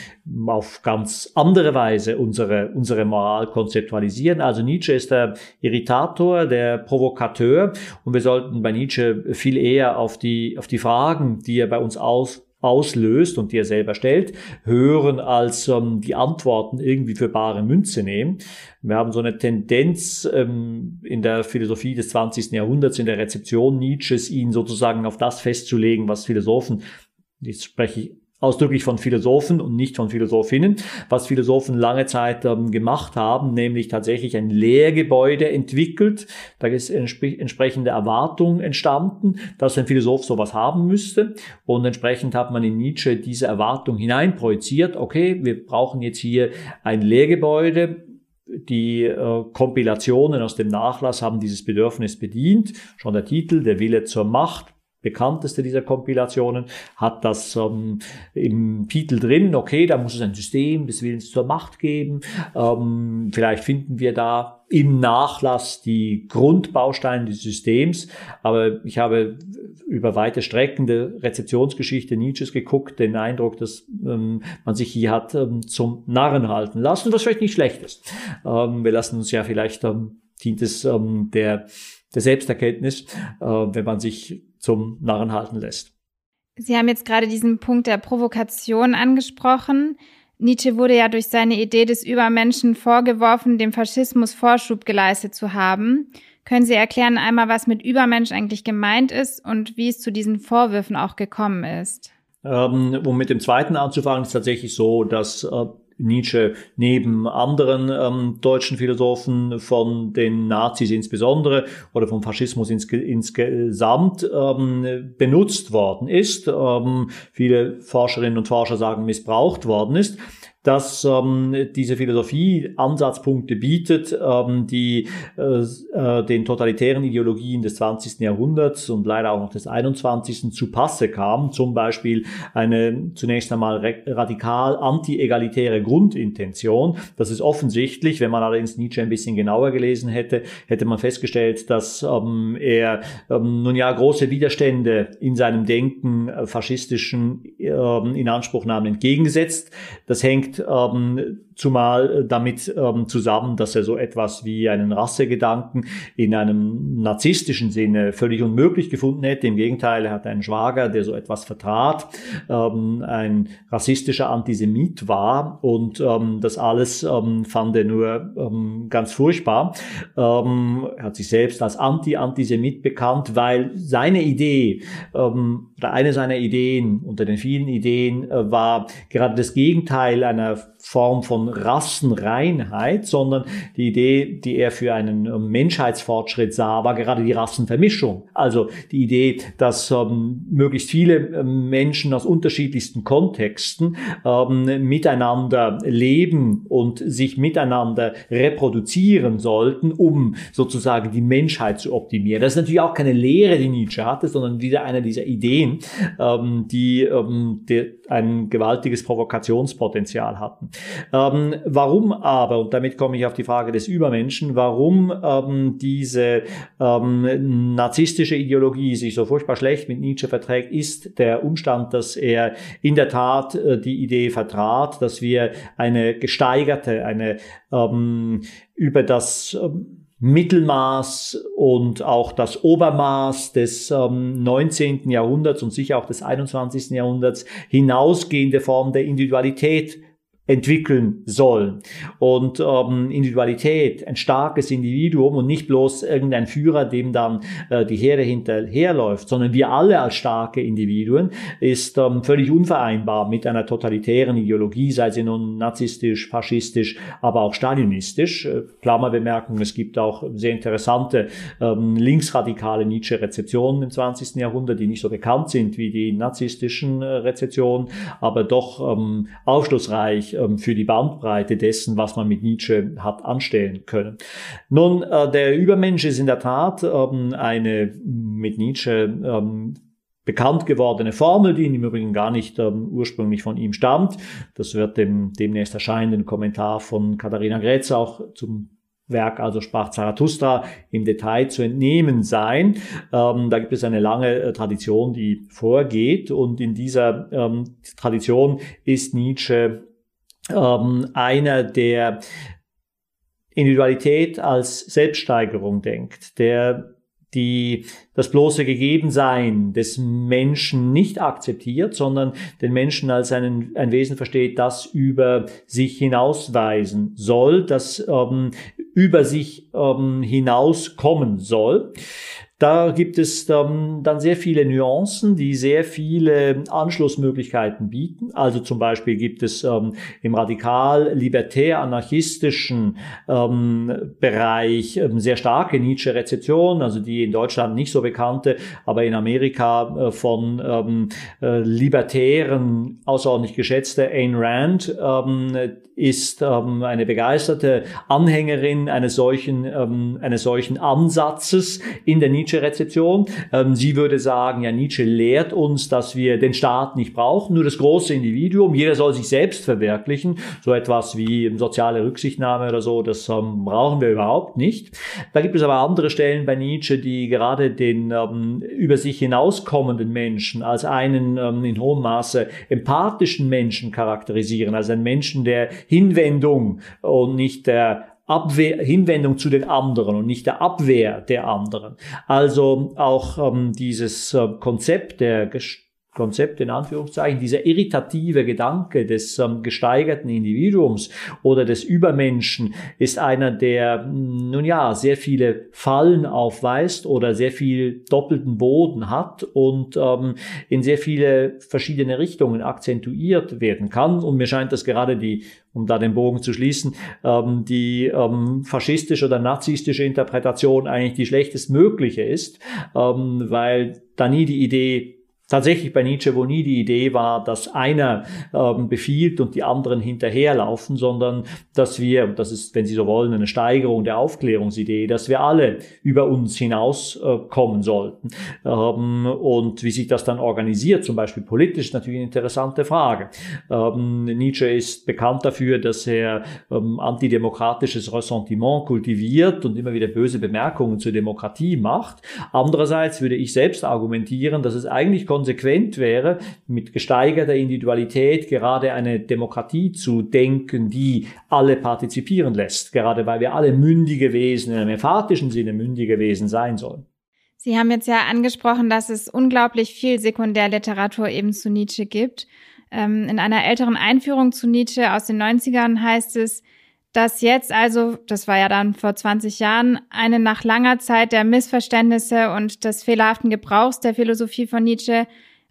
auf ganz andere Weise unsere, unsere Moral konzeptualisieren? Also Nietzsche ist der Irritator, der Provokateur und wir sollten bei Nietzsche viel eher auf die, auf die Fragen, die er bei uns aus auslöst und die er selber stellt, hören als ähm, die Antworten irgendwie für bare Münze nehmen. Wir haben so eine Tendenz ähm, in der Philosophie des 20. Jahrhunderts, in der Rezeption Nietzsches, ihn sozusagen auf das festzulegen, was Philosophen, jetzt spreche ich ausdrücklich von Philosophen und nicht von Philosophinnen, was Philosophen lange Zeit ähm, gemacht haben, nämlich tatsächlich ein Lehrgebäude entwickelt. Da ist entsp entsprechende Erwartung entstanden, dass ein Philosoph sowas haben müsste. Und entsprechend hat man in Nietzsche diese Erwartung hineinprojiziert. Okay, wir brauchen jetzt hier ein Lehrgebäude, die äh, Kompilationen aus dem Nachlass haben dieses Bedürfnis bedient. Schon der Titel, der Wille zur Macht, bekannteste dieser Kompilationen, hat das ähm, im Titel drin, okay, da muss es ein System des Willens zur Macht geben. Ähm, vielleicht finden wir da im Nachlass die Grundbausteine des Systems, aber ich habe über weite Strecken der Rezeptionsgeschichte Nietzsches geguckt, den Eindruck, dass ähm, man sich hier hat ähm, zum Narren halten lassen, was vielleicht nicht schlecht ist. Ähm, wir lassen uns ja vielleicht, ähm, dient es ähm, der der Selbsterkenntnis, äh, wenn man sich zum Narren halten lässt. Sie haben jetzt gerade diesen Punkt der Provokation angesprochen. Nietzsche wurde ja durch seine Idee des Übermenschen vorgeworfen, dem Faschismus Vorschub geleistet zu haben. Können Sie erklären einmal, was mit Übermensch eigentlich gemeint ist und wie es zu diesen Vorwürfen auch gekommen ist? Ähm, um mit dem zweiten anzufangen, ist tatsächlich so, dass äh, Nietzsche neben anderen ähm, deutschen Philosophen von den Nazis insbesondere oder vom Faschismus insge insgesamt ähm, benutzt worden ist, ähm, viele Forscherinnen und Forscher sagen missbraucht worden ist dass ähm, diese Philosophie Ansatzpunkte bietet, ähm, die äh, äh, den totalitären Ideologien des 20. Jahrhunderts und leider auch noch des 21. zu Passe kamen. Zum Beispiel eine zunächst einmal radikal anti-egalitäre Grundintention. Das ist offensichtlich. Wenn man allerdings Nietzsche ein bisschen genauer gelesen hätte, hätte man festgestellt, dass ähm, er ähm, nun ja große Widerstände in seinem Denken äh, faschistischen ähm, Inanspruchnahmen entgegengesetzt. Das hängt hängt ähm, zumal damit ähm, zusammen, dass er so etwas wie einen Rassegedanken in einem narzisstischen Sinne völlig unmöglich gefunden hätte. Im Gegenteil, er hat einen Schwager, der so etwas vertrat, ähm, ein rassistischer Antisemit war und ähm, das alles ähm, fand er nur ähm, ganz furchtbar. Ähm, er hat sich selbst als Anti-Antisemit bekannt, weil seine Idee ähm, oder eine seiner Ideen unter den vielen Ideen äh, war gerade das Gegenteil einer Form von Rassenreinheit, sondern die Idee, die er für einen ähm, Menschheitsfortschritt sah, war gerade die Rassenvermischung. Also die Idee, dass ähm, möglichst viele ähm, Menschen aus unterschiedlichsten Kontexten ähm, miteinander leben und sich miteinander reproduzieren sollten, um sozusagen die Menschheit zu optimieren. Das ist natürlich auch keine Lehre, die Nietzsche hatte, sondern wieder eine dieser Ideen, ähm, die, ähm, die ein gewaltiges Provokationspotenzial hatten. Ähm, warum aber, und damit komme ich auf die Frage des Übermenschen, warum ähm, diese ähm, narzisstische Ideologie sich so furchtbar schlecht mit Nietzsche verträgt, ist der Umstand, dass er in der Tat äh, die Idee vertrat, dass wir eine gesteigerte, eine ähm, über das ähm, Mittelmaß und auch das Obermaß des ähm, 19. Jahrhunderts und sicher auch des 21. Jahrhunderts hinausgehende Form der Individualität entwickeln sollen. Und ähm, Individualität, ein starkes Individuum und nicht bloß irgendein Führer, dem dann äh, die Herde hinterherläuft, sondern wir alle als starke Individuen, ist ähm, völlig unvereinbar mit einer totalitären Ideologie, sei sie nun narzisstisch, faschistisch, aber auch stalinistisch. Äh, Klammerbemerkung, es gibt auch sehr interessante ähm, linksradikale Nietzsche-Rezeptionen im 20. Jahrhundert, die nicht so bekannt sind wie die narzisstischen äh, Rezeptionen, aber doch ähm, aufschlussreich ähm, für die Bandbreite dessen, was man mit Nietzsche hat anstellen können. Nun, äh, der Übermensch ist in der Tat ähm, eine mit Nietzsche ähm, bekannt gewordene Formel, die im Übrigen gar nicht ähm, ursprünglich von ihm stammt. Das wird dem demnächst erscheinenden Kommentar von Katharina Grätz auch zum Werk, also sprach Zarathustra, im Detail zu entnehmen sein. Ähm, da gibt es eine lange äh, Tradition, die vorgeht und in dieser ähm, Tradition ist Nietzsche ähm, einer, der Individualität als Selbststeigerung denkt, der die das bloße Gegebensein des Menschen nicht akzeptiert, sondern den Menschen als einen, ein Wesen versteht, das über sich hinausweisen soll, das ähm, über sich ähm, hinauskommen soll. Da gibt es ähm, dann sehr viele Nuancen, die sehr viele Anschlussmöglichkeiten bieten. Also zum Beispiel gibt es ähm, im radikal-libertär-anarchistischen ähm, Bereich ähm, sehr starke Nietzsche-Rezeption, also die in Deutschland nicht so bekannte, aber in Amerika äh, von ähm, äh, Libertären außerordentlich geschätzte Ayn Rand ähm, ist ähm, eine begeisterte Anhängerin eines solchen, ähm, eines solchen Ansatzes in der Nietzsche-Rezeption. Ähm, sie würde sagen, ja, Nietzsche lehrt uns, dass wir den Staat nicht brauchen, nur das große Individuum. Jeder soll sich selbst verwirklichen. So etwas wie soziale Rücksichtnahme oder so, das ähm, brauchen wir überhaupt nicht. Da gibt es aber andere Stellen bei Nietzsche, die gerade den ähm, über sich hinauskommenden Menschen als einen ähm, in hohem Maße empathischen Menschen charakterisieren, als einen Menschen, der Hinwendung und nicht der Abwehr, Hinwendung zu den anderen und nicht der Abwehr der anderen. Also auch ähm, dieses äh, Konzept der Konzept in Anführungszeichen, dieser irritative Gedanke des ähm, gesteigerten Individuums oder des Übermenschen ist einer, der nun ja sehr viele Fallen aufweist oder sehr viel doppelten Boden hat und ähm, in sehr viele verschiedene Richtungen akzentuiert werden kann. Und mir scheint, dass gerade die um da den Bogen zu schließen, ähm, die ähm, faschistische oder narzisstische Interpretation eigentlich die schlechtestmögliche ist, ähm, weil da nie die Idee tatsächlich bei Nietzsche, wo nie die Idee war, dass einer ähm, befiehlt und die anderen hinterherlaufen, sondern dass wir, das ist, wenn Sie so wollen, eine Steigerung der Aufklärungsidee, dass wir alle über uns hinauskommen äh, sollten. Ähm, und wie sich das dann organisiert, zum Beispiel politisch, natürlich eine interessante Frage. Ähm, Nietzsche ist bekannt dafür, dass er ähm, antidemokratisches Ressentiment kultiviert und immer wieder böse Bemerkungen zur Demokratie macht. Andererseits würde ich selbst argumentieren, dass es eigentlich konsequent wäre, mit gesteigerter Individualität gerade eine Demokratie zu denken, die alle partizipieren lässt, gerade weil wir alle mündige Wesen, in einem emphatischen Sinne mündige Wesen sein sollen. Sie haben jetzt ja angesprochen, dass es unglaublich viel Sekundärliteratur eben zu Nietzsche gibt. Ähm, in einer älteren Einführung zu Nietzsche aus den 90ern heißt es, dass jetzt also, das war ja dann vor 20 Jahren, eine nach langer Zeit der Missverständnisse und des fehlerhaften Gebrauchs der Philosophie von Nietzsche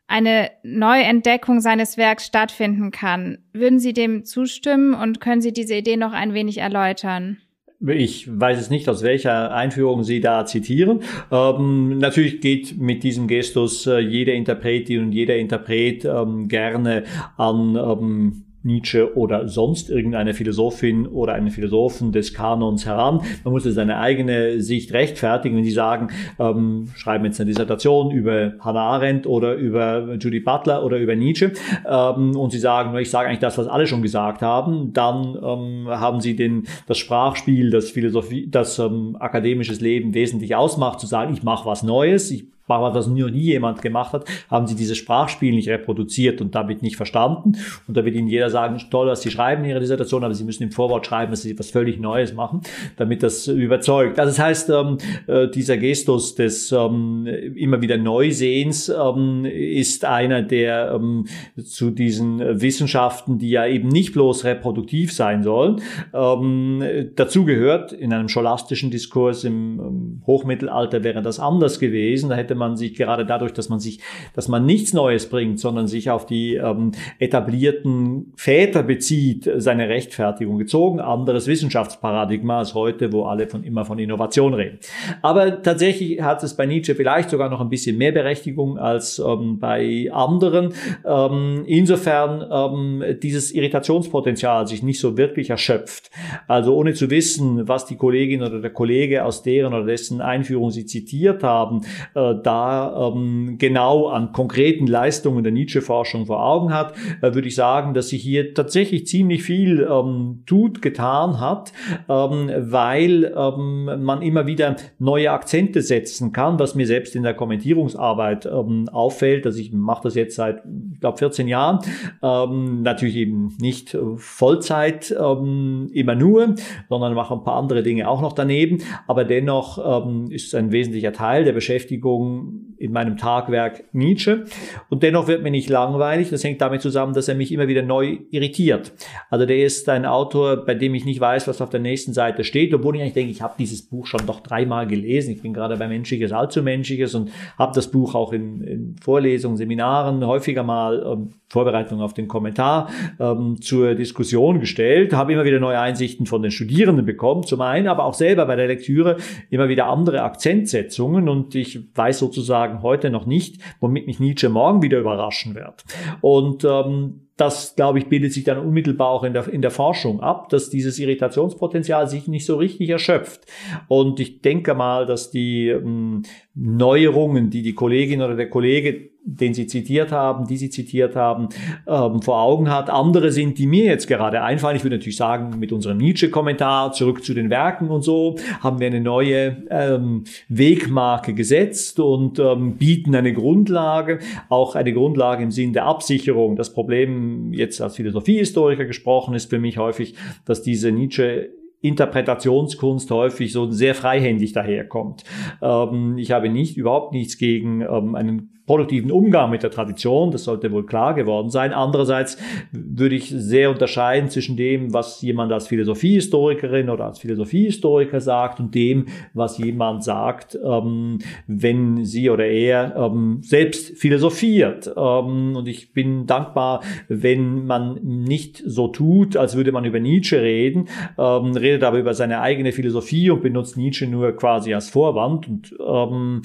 eine Neuentdeckung seines Werks stattfinden kann. Würden Sie dem zustimmen und können Sie diese Idee noch ein wenig erläutern? Ich weiß es nicht, aus welcher Einführung Sie da zitieren. Ähm, natürlich geht mit diesem Gestus äh, jede Interpretin und jeder Interpret ähm, gerne an ähm, Nietzsche oder sonst irgendeine Philosophin oder einen Philosophen des Kanons heran. Man muss seine eigene Sicht rechtfertigen, wenn Sie sagen, ähm, schreiben jetzt eine Dissertation über Hannah Arendt oder über Judy Butler oder über Nietzsche ähm, und Sie sagen, ich sage eigentlich das, was alle schon gesagt haben, dann ähm, haben Sie den, das Sprachspiel, das Philosophie, das ähm, akademisches Leben wesentlich ausmacht, zu sagen, ich mache was Neues, ich war was noch nie jemand gemacht hat, haben sie dieses Sprachspiel nicht reproduziert und damit nicht verstanden. Und da wird ihnen jeder sagen, toll, was sie schreiben in ihrer Dissertation, aber sie müssen im Vorwort schreiben, dass sie was völlig Neues machen, damit das überzeugt. Also das heißt, ähm, äh, dieser Gestus des ähm, immer wieder Neusehens ähm, ist einer, der ähm, zu diesen Wissenschaften, die ja eben nicht bloß reproduktiv sein sollen, ähm, dazugehört. In einem scholastischen Diskurs im ähm, Hochmittelalter wäre das anders gewesen. Da hätte man sich gerade dadurch, dass man sich, dass man nichts Neues bringt, sondern sich auf die ähm, etablierten Väter bezieht, seine Rechtfertigung gezogen. Anderes Wissenschaftsparadigma als heute, wo alle von immer von Innovation reden. Aber tatsächlich hat es bei Nietzsche vielleicht sogar noch ein bisschen mehr Berechtigung als ähm, bei anderen. Ähm, insofern ähm, dieses Irritationspotenzial sich nicht so wirklich erschöpft. Also ohne zu wissen, was die Kollegin oder der Kollege aus deren oder dessen Einführung sie zitiert haben, äh, da ähm, genau an konkreten Leistungen der Nietzsche-Forschung vor Augen hat, äh, würde ich sagen, dass sich hier tatsächlich ziemlich viel ähm, tut, getan hat, ähm, weil ähm, man immer wieder neue Akzente setzen kann, was mir selbst in der Kommentierungsarbeit ähm, auffällt. Also ich mache das jetzt seit, ich glaube, 14 Jahren. Ähm, natürlich eben nicht Vollzeit ähm, immer nur, sondern mache ein paar andere Dinge auch noch daneben. Aber dennoch ähm, ist ein wesentlicher Teil der Beschäftigung in meinem Tagwerk Nietzsche. Und dennoch wird mir nicht langweilig. Das hängt damit zusammen, dass er mich immer wieder neu irritiert. Also der ist ein Autor, bei dem ich nicht weiß, was auf der nächsten Seite steht, obwohl ich eigentlich denke, ich habe dieses Buch schon doch dreimal gelesen. Ich bin gerade bei Menschliches, Allzu Menschliches und habe das Buch auch in, in Vorlesungen, Seminaren häufiger mal ähm, Vorbereitung auf den Kommentar ähm, zur Diskussion gestellt, habe immer wieder neue Einsichten von den Studierenden bekommen, zum einen, aber auch selber bei der Lektüre immer wieder andere Akzentsetzungen und ich weiß sozusagen heute noch nicht, womit mich Nietzsche morgen wieder überraschen wird. Und ähm, das, glaube ich, bildet sich dann unmittelbar auch in der, in der Forschung ab, dass dieses Irritationspotenzial sich nicht so richtig erschöpft. Und ich denke mal, dass die ähm, Neuerungen, die die Kollegin oder der Kollege den Sie zitiert haben, die Sie zitiert haben, ähm, vor Augen hat. Andere sind, die mir jetzt gerade einfallen. Ich würde natürlich sagen, mit unserem Nietzsche-Kommentar zurück zu den Werken und so haben wir eine neue ähm, Wegmarke gesetzt und ähm, bieten eine Grundlage, auch eine Grundlage im Sinn der Absicherung. Das Problem jetzt als Philosophiehistoriker gesprochen ist für mich häufig, dass diese Nietzsche Interpretationskunst häufig so sehr freihändig daherkommt. Ähm, ich habe nicht, überhaupt nichts gegen ähm, einen produktiven Umgang mit der Tradition, das sollte wohl klar geworden sein. Andererseits würde ich sehr unterscheiden zwischen dem, was jemand als Philosophiehistorikerin oder als Philosophiehistoriker sagt und dem, was jemand sagt, ähm, wenn sie oder er ähm, selbst philosophiert. Ähm, und ich bin dankbar, wenn man nicht so tut, als würde man über Nietzsche reden, ähm, redet aber über seine eigene Philosophie und benutzt Nietzsche nur quasi als Vorwand. Und ähm,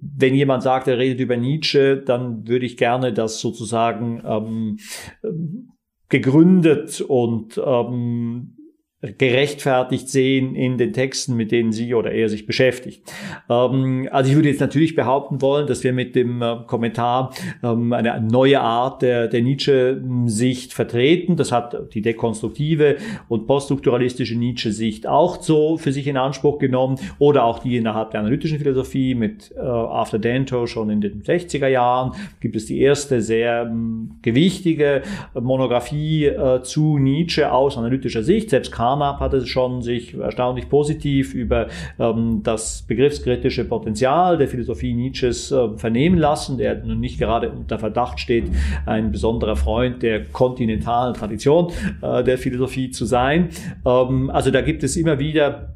wenn jemand sagt, er redet über Nietzsche, Nietzsche, dann würde ich gerne das sozusagen ähm, gegründet und ähm, gerechtfertigt sehen in den Texten, mit denen sie oder er sich beschäftigt. Ähm, also ich würde jetzt natürlich behaupten wollen, dass wir mit dem äh, Kommentar ähm, eine neue Art der, der Nietzsche-Sicht vertreten. Das hat die dekonstruktive und poststrukturalistische Nietzsche-Sicht auch so für sich in Anspruch genommen oder auch die innerhalb der analytischen Philosophie mit äh, After Danto schon in den 60er Jahren gibt es die erste sehr ähm, gewichtige Monographie äh, zu Nietzsche aus analytischer Sicht. Selbst Kahn Carnap hatte schon sich erstaunlich positiv über ähm, das begriffskritische Potenzial der Philosophie Nietzsches äh, vernehmen lassen, der nun nicht gerade unter Verdacht steht, ein besonderer Freund der kontinentalen Tradition äh, der Philosophie zu sein. Ähm, also da gibt es immer wieder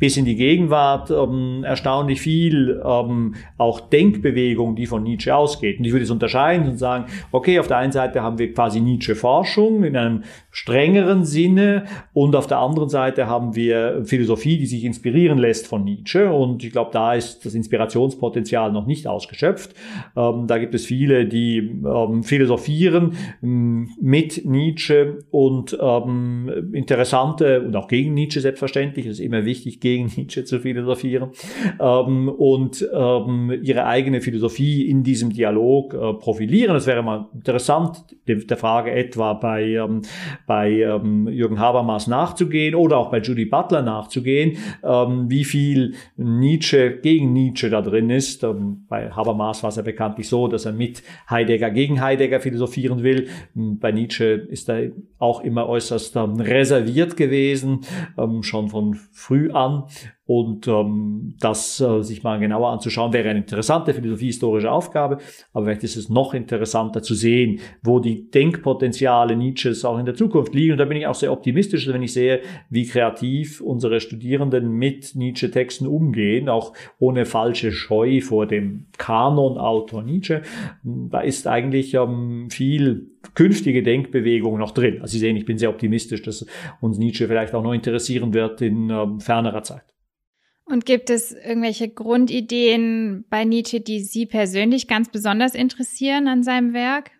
bis in die Gegenwart ähm, erstaunlich viel ähm, auch Denkbewegung, die von Nietzsche ausgeht. Und ich würde es unterscheiden und sagen, okay, auf der einen Seite haben wir quasi Nietzsche-Forschung in einem strengeren Sinne und auf der anderen Seite haben wir Philosophie, die sich inspirieren lässt von Nietzsche. Und ich glaube, da ist das Inspirationspotenzial noch nicht ausgeschöpft. Ähm, da gibt es viele, die ähm, philosophieren ähm, mit Nietzsche und ähm, interessante und auch gegen Nietzsche selbstverständlich. Es ist immer wichtig, gegen Nietzsche zu philosophieren ähm, und ähm, ihre eigene Philosophie in diesem Dialog äh, profilieren. Das wäre mal interessant, der Frage etwa bei, ähm, bei ähm, Jürgen Habermas nachzugehen oder auch bei Judy Butler nachzugehen, ähm, wie viel Nietzsche gegen Nietzsche da drin ist. Ähm, bei Habermas war es ja bekanntlich so, dass er mit Heidegger gegen Heidegger philosophieren will. Bei Nietzsche ist er auch immer äußerst reserviert gewesen, schon von früh an. Um, Und ähm, das äh, sich mal genauer anzuschauen, wäre eine interessante philosophiehistorische Aufgabe. Aber vielleicht ist es noch interessanter zu sehen, wo die Denkpotenziale Nietzsches auch in der Zukunft liegen. Und da bin ich auch sehr optimistisch, wenn ich sehe, wie kreativ unsere Studierenden mit Nietzsche-Texten umgehen, auch ohne falsche Scheu vor dem Kanonautor Nietzsche. Da ist eigentlich ähm, viel künftige Denkbewegung noch drin. Also Sie sehen, ich bin sehr optimistisch, dass uns Nietzsche vielleicht auch noch interessieren wird in ähm, fernerer Zeit. Und gibt es irgendwelche Grundideen bei Nietzsche, die Sie persönlich ganz besonders interessieren an seinem Werk?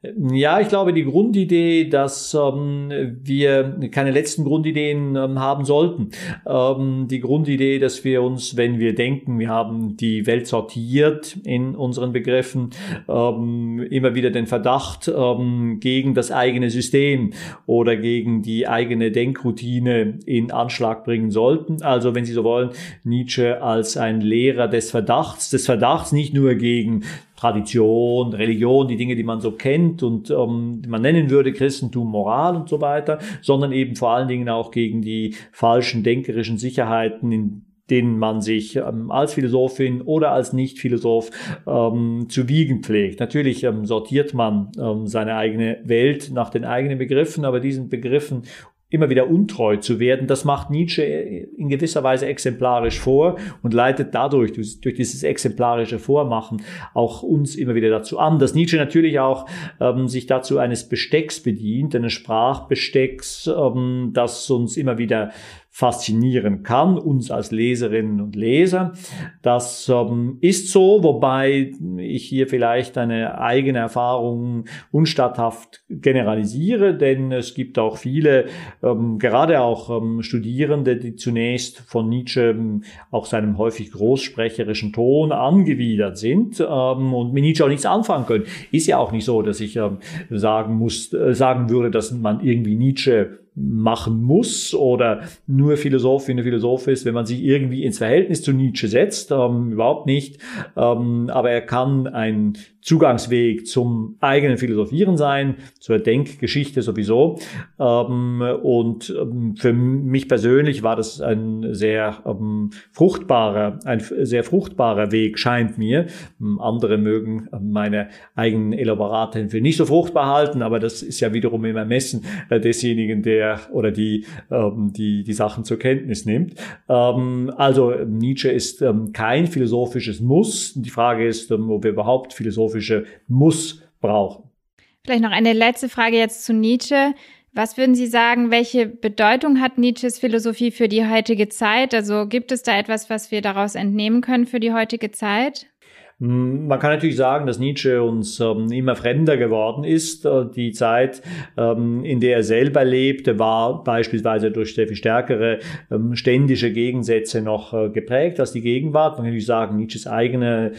Ja, ich glaube, die Grundidee, dass ähm, wir keine letzten Grundideen ähm, haben sollten. Ähm, die Grundidee, dass wir uns, wenn wir denken, wir haben die Welt sortiert in unseren Begriffen, ähm, immer wieder den Verdacht ähm, gegen das eigene System oder gegen die eigene Denkroutine in Anschlag bringen sollten. Also, wenn Sie so wollen, Nietzsche als ein Lehrer des Verdachts, des Verdachts nicht nur gegen Tradition, Religion, die Dinge, die man so kennt und ähm, man nennen würde Christentum, Moral und so weiter, sondern eben vor allen Dingen auch gegen die falschen denkerischen Sicherheiten, in denen man sich ähm, als Philosophin oder als Nicht-Philosoph ähm, zu wiegen pflegt. Natürlich ähm, sortiert man ähm, seine eigene Welt nach den eigenen Begriffen, aber diesen Begriffen immer wieder untreu zu werden, das macht Nietzsche in gewisser Weise exemplarisch vor und leitet dadurch, durch dieses exemplarische Vormachen, auch uns immer wieder dazu an, dass Nietzsche natürlich auch ähm, sich dazu eines Bestecks bedient, eines Sprachbestecks, ähm, das uns immer wieder faszinieren kann, uns als Leserinnen und Leser. Das ähm, ist so, wobei ich hier vielleicht eine eigene Erfahrung unstatthaft generalisiere, denn es gibt auch viele, ähm, gerade auch ähm, Studierende, die zunächst von Nietzsche ähm, auch seinem häufig großsprecherischen Ton angewidert sind ähm, und mit Nietzsche auch nichts anfangen können. Ist ja auch nicht so, dass ich ähm, sagen muss, äh, sagen würde, dass man irgendwie Nietzsche machen muss oder nur Philosophin und Philosoph ist, wenn man sich irgendwie ins Verhältnis zu Nietzsche setzt, ähm, überhaupt nicht. Ähm, aber er kann ein Zugangsweg zum eigenen Philosophieren sein, zur Denkgeschichte sowieso. Ähm, und ähm, für mich persönlich war das ein sehr ähm, fruchtbarer, ein sehr fruchtbarer Weg, scheint mir. Andere mögen meine eigenen Elaborate für nicht so fruchtbar halten, aber das ist ja wiederum im Ermessen äh, desjenigen, der oder die, die die Sachen zur Kenntnis nimmt. Also Nietzsche ist kein philosophisches Muss. Die Frage ist, ob wir überhaupt philosophisch philosophische Muss brauchen. Vielleicht noch eine letzte Frage jetzt zu Nietzsche. Was würden Sie sagen, welche Bedeutung hat Nietzsches Philosophie für die heutige Zeit? Also gibt es da etwas, was wir daraus entnehmen können für die heutige Zeit? Hm, man kann natürlich sagen, dass Nietzsche uns ähm, immer fremder geworden ist. Äh, die Zeit, ähm, in der er selber lebte, war beispielsweise durch sehr viel stärkere ähm, ständische Gegensätze noch äh, geprägt als die Gegenwart. Man kann natürlich sagen, Nietzsches eigene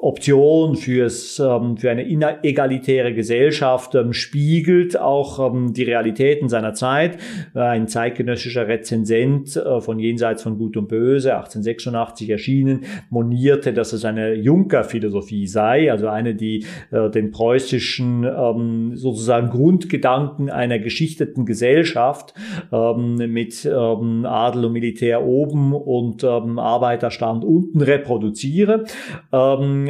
Option fürs, ähm, für eine inegalitäre Gesellschaft ähm, spiegelt auch ähm, die Realitäten seiner Zeit. Ein zeitgenössischer Rezensent äh, von Jenseits von Gut und Böse, 1886 erschienen, monierte, dass es eine Juncker-Philosophie sei, also eine, die äh, den preußischen sozusagen Grundgedanken einer geschichteten Gesellschaft mit Adel und Militär oben und Arbeiterstand unten reproduziere.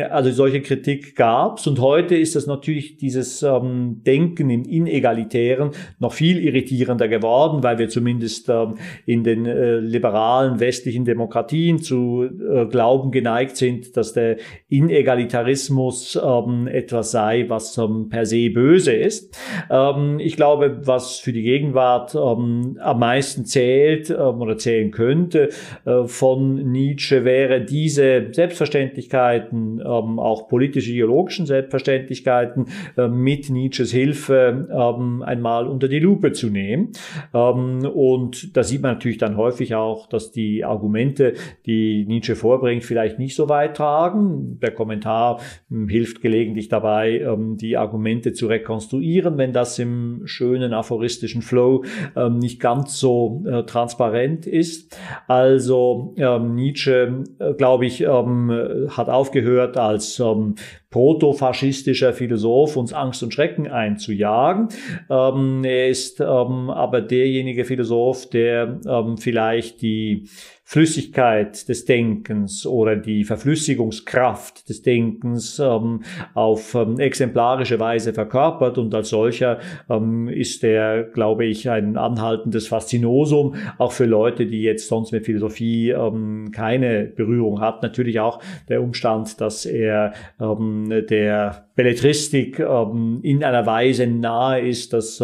Also solche Kritik gab's und heute ist das natürlich dieses ähm, Denken im Inegalitären noch viel irritierender geworden, weil wir zumindest ähm, in den äh, liberalen westlichen Demokratien zu äh, glauben geneigt sind, dass der Inegalitarismus ähm, etwas sei, was ähm, per se böse ist. Ähm, ich glaube, was für die Gegenwart am meisten zählt oder zählen könnte äh, von Nietzsche wäre diese Selbstverständlichkeit, Selbstverständlichkeiten, ähm, auch politisch-ideologischen Selbstverständlichkeiten mit Nietzsches Hilfe ähm, einmal unter die Lupe zu nehmen. Ähm, und da sieht man natürlich dann häufig auch, dass die Argumente, die Nietzsche vorbringt, vielleicht nicht so weit tragen. Der Kommentar ähm, hilft gelegentlich dabei, die Argumente zu rekonstruieren, wenn das im schönen aphoristischen Flow nicht ganz so äh, transparent ist. Also Nietzsche, äh, glaube ich, hat aufgehört, aufgehört, als ähm, protofaschistischer Philosoph uns Angst und Schrecken einzujagen. Ähm, er ist ähm, aber derjenige Philosoph, der ähm, vielleicht die Flüssigkeit des Denkens oder die Verflüssigungskraft des Denkens ähm, auf ähm, exemplarische Weise verkörpert und als solcher ähm, ist er, glaube ich, ein anhaltendes Faszinosum, auch für Leute, die jetzt sonst mit Philosophie ähm, keine Berührung hat. Natürlich auch der Umstand, dass er ähm, der Belletristik ähm, in einer Weise nahe ist, dass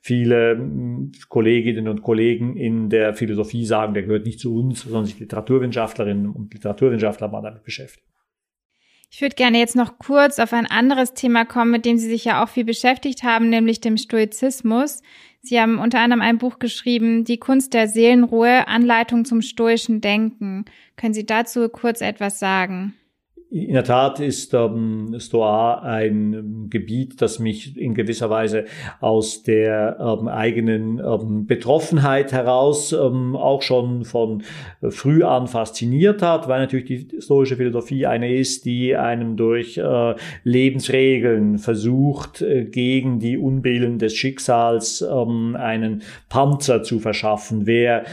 viele ähm, Kolleginnen und Kollegen in der Philosophie sagen, der gehört nicht zu uns, sondern sich Literaturwissenschaftlerinnen und Literaturwissenschaftler mal damit beschäftigen. Ich würde gerne jetzt noch kurz auf ein anderes Thema kommen, mit dem Sie sich ja auch viel beschäftigt haben, nämlich dem Stoizismus. Sie haben unter anderem ein Buch geschrieben, Die Kunst der Seelenruhe, Anleitung zum stoischen Denken. Können Sie dazu kurz etwas sagen? In der Tat ist ähm, Stoa ein ähm, Gebiet, das mich in gewisser Weise aus der ähm, eigenen ähm, Betroffenheit heraus ähm, auch schon von früh an fasziniert hat, weil natürlich die stoische Philosophie eine ist, die einem durch äh, Lebensregeln versucht, äh, gegen die Unbillen des Schicksals ähm, einen Panzer zu verschaffen. Wer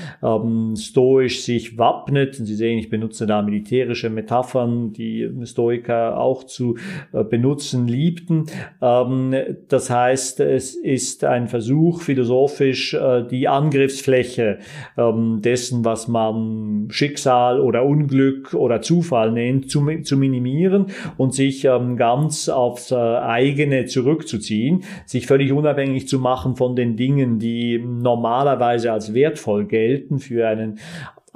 stoisch sich wappnet, Sie sehen, ich benutze da militärische Metaphern, die Stoiker auch zu äh, benutzen liebten. Ähm, das heißt, es ist ein Versuch, philosophisch äh, die Angriffsfläche ähm, dessen, was man Schicksal oder Unglück oder Zufall nennt, zu, minimieren und sich ähm, ganz aufs äh, eigene zurückzuziehen, sich völlig unabhängig zu machen von den Dingen, die normalerweise als wertvoll gelten für einen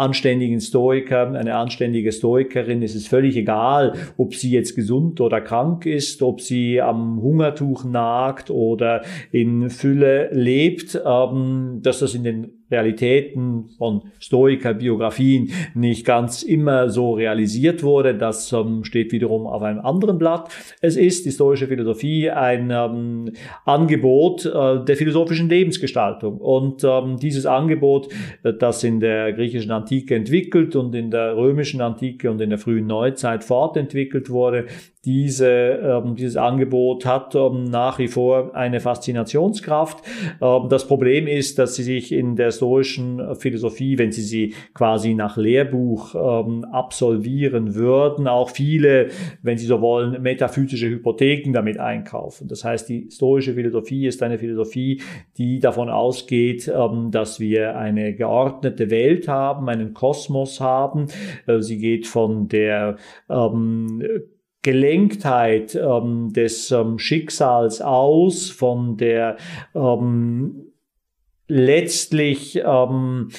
anständigen Stoiker, eine anständige Stoikerin ist es völlig egal, ob sie jetzt gesund oder krank ist, ob sie am Hungertuch nagt oder in Fülle lebt, ähm, dass das in den Realitäten von Stoiker-Biografien nicht ganz immer so realisiert wurde. Das ähm, steht wiederum auf einem anderen Blatt. Es ist die stoische Philosophie ein ähm, Angebot äh, der philosophischen Lebensgestaltung. Und ähm, dieses Angebot, das in der griechischen Antike entwickelt und in der römischen Antike und in der frühen Neuzeit fortentwickelt wurde, diese, ähm, dieses Angebot hat ähm, nach wie vor eine Faszinationskraft. Ähm, das Problem ist, dass sie sich in der stoischen Philosophie, wenn sie sie quasi nach Lehrbuch ähm, absolvieren würden, auch viele, wenn sie so wollen, metaphysische Hypotheken damit einkaufen. Das heißt, die stoische Philosophie ist eine Philosophie, die davon ausgeht, ähm, dass wir eine geordnete Welt haben, einen Kosmos haben. Äh, sie geht von der ähm, Gelenktheit ähm, des ähm, Schicksals aus, von der ähm, letztlich ähm,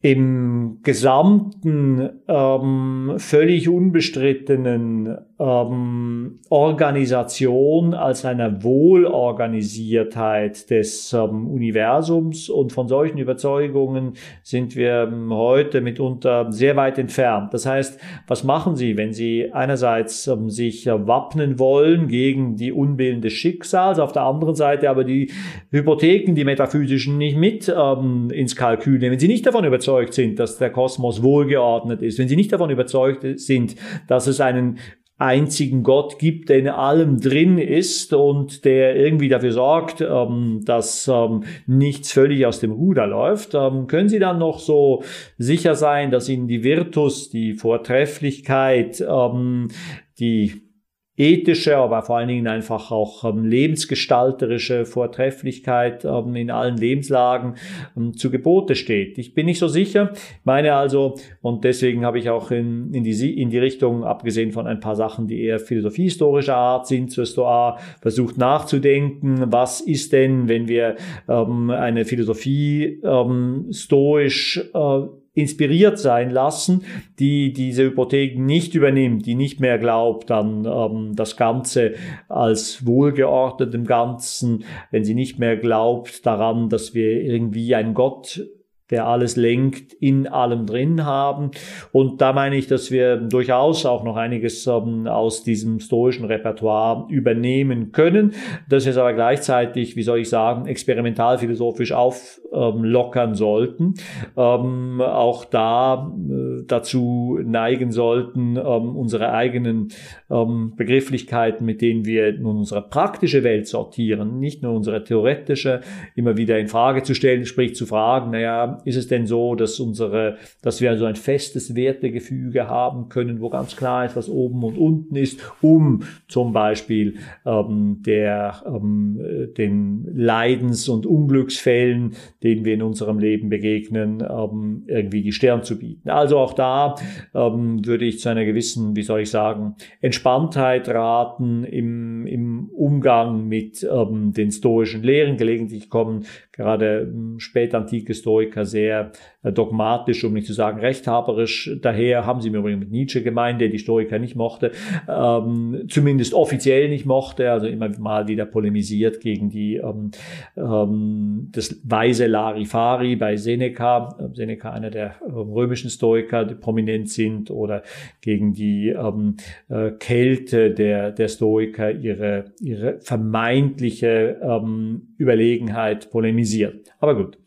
im gesamten ähm, völlig unbestrittenen ähm, Organisation als einer Wohlorganisiertheit des ähm, Universums und von solchen Überzeugungen sind wir ähm, heute mitunter sehr weit entfernt. Das heißt, was machen Sie, wenn Sie einerseits ähm, sich äh, wappnen wollen gegen die Unbillen des Schicksals, auf der anderen Seite aber die Hypotheken, die metaphysischen nicht mit ähm, ins Kalkül nehmen, wenn Sie nicht davon überzeugt überzeugt sind, dass der Kosmos wohlgeordnet ist, wenn sie nicht davon überzeugt sind, dass es einen einzigen Gott gibt, der in allem drin ist und der irgendwie dafür sorgt, ähm, dass ähm, nichts völlig aus dem Ruder läuft, ähm, können Sie dann noch so sicher sein, dass Ihnen die Virtus, die Vortrefflichkeit, ähm, die ethische, aber vor allen Dingen einfach auch ähm, lebensgestalterische Vortrefflichkeit ähm, in allen Lebenslagen ähm, zu Gebote steht. Ich bin nicht so sicher, meine also, und deswegen habe ich auch in, in, die, in die Richtung, abgesehen von ein paar Sachen, die eher philosophiehistorischer Art sind, zur Stoa, versucht nachzudenken, was ist denn, wenn wir ähm, eine Philosophie ähm, stoisch äh, inspiriert sein lassen, die diese Hypotheken nicht übernimmt, die nicht mehr glaubt an ähm, das Ganze als wohlgeordnetem Ganzen, wenn sie nicht mehr glaubt daran, dass wir irgendwie ein Gott der alles lenkt, in allem drin haben. Und da meine ich, dass wir durchaus auch noch einiges ähm, aus diesem stoischen Repertoire übernehmen können, wir es aber gleichzeitig, wie soll ich sagen, experimentalphilosophisch auflockern sollten. Ähm, auch da äh, dazu neigen sollten, ähm, unsere eigenen Begrifflichkeiten, mit denen wir nun unsere praktische Welt sortieren, nicht nur unsere theoretische, immer wieder in Frage zu stellen, sprich zu fragen, naja, ist es denn so, dass unsere, dass wir also ein festes Wertegefüge haben können, wo ganz klar ist, was oben und unten ist, um zum Beispiel ähm, der, ähm, den Leidens- und Unglücksfällen denen wir in unserem Leben begegnen, ähm, irgendwie die Stirn zu bieten. Also auch da ähm, würde ich zu einer gewissen, wie soll ich sagen, Entspanntheit raten im, im Umgang mit ähm, den stoischen Lehren. Gelegentlich kommen gerade ähm, spätantike Stoiker sehr äh, dogmatisch, um nicht zu sagen rechthaberisch daher, haben sie mir übrigens mit Nietzsche gemeint, der die Stoiker nicht mochte, ähm, zumindest offiziell nicht mochte, also immer mal wieder polemisiert gegen die ähm, ähm, das weise Larifari bei Seneca, Seneca einer der äh, römischen Stoiker, die prominent sind, oder gegen die ähm, äh, Kälte der, der Stoiker, ihre, ihre vermeintliche ähm, Überlegenheit polemisiert. Aber gut.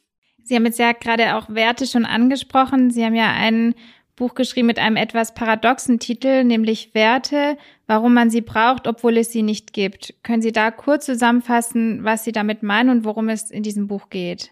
Sie haben jetzt ja gerade auch Werte schon angesprochen. Sie haben ja ein Buch geschrieben mit einem etwas paradoxen Titel, nämlich Werte, warum man sie braucht, obwohl es sie nicht gibt. Können Sie da kurz zusammenfassen, was Sie damit meinen und worum es in diesem Buch geht?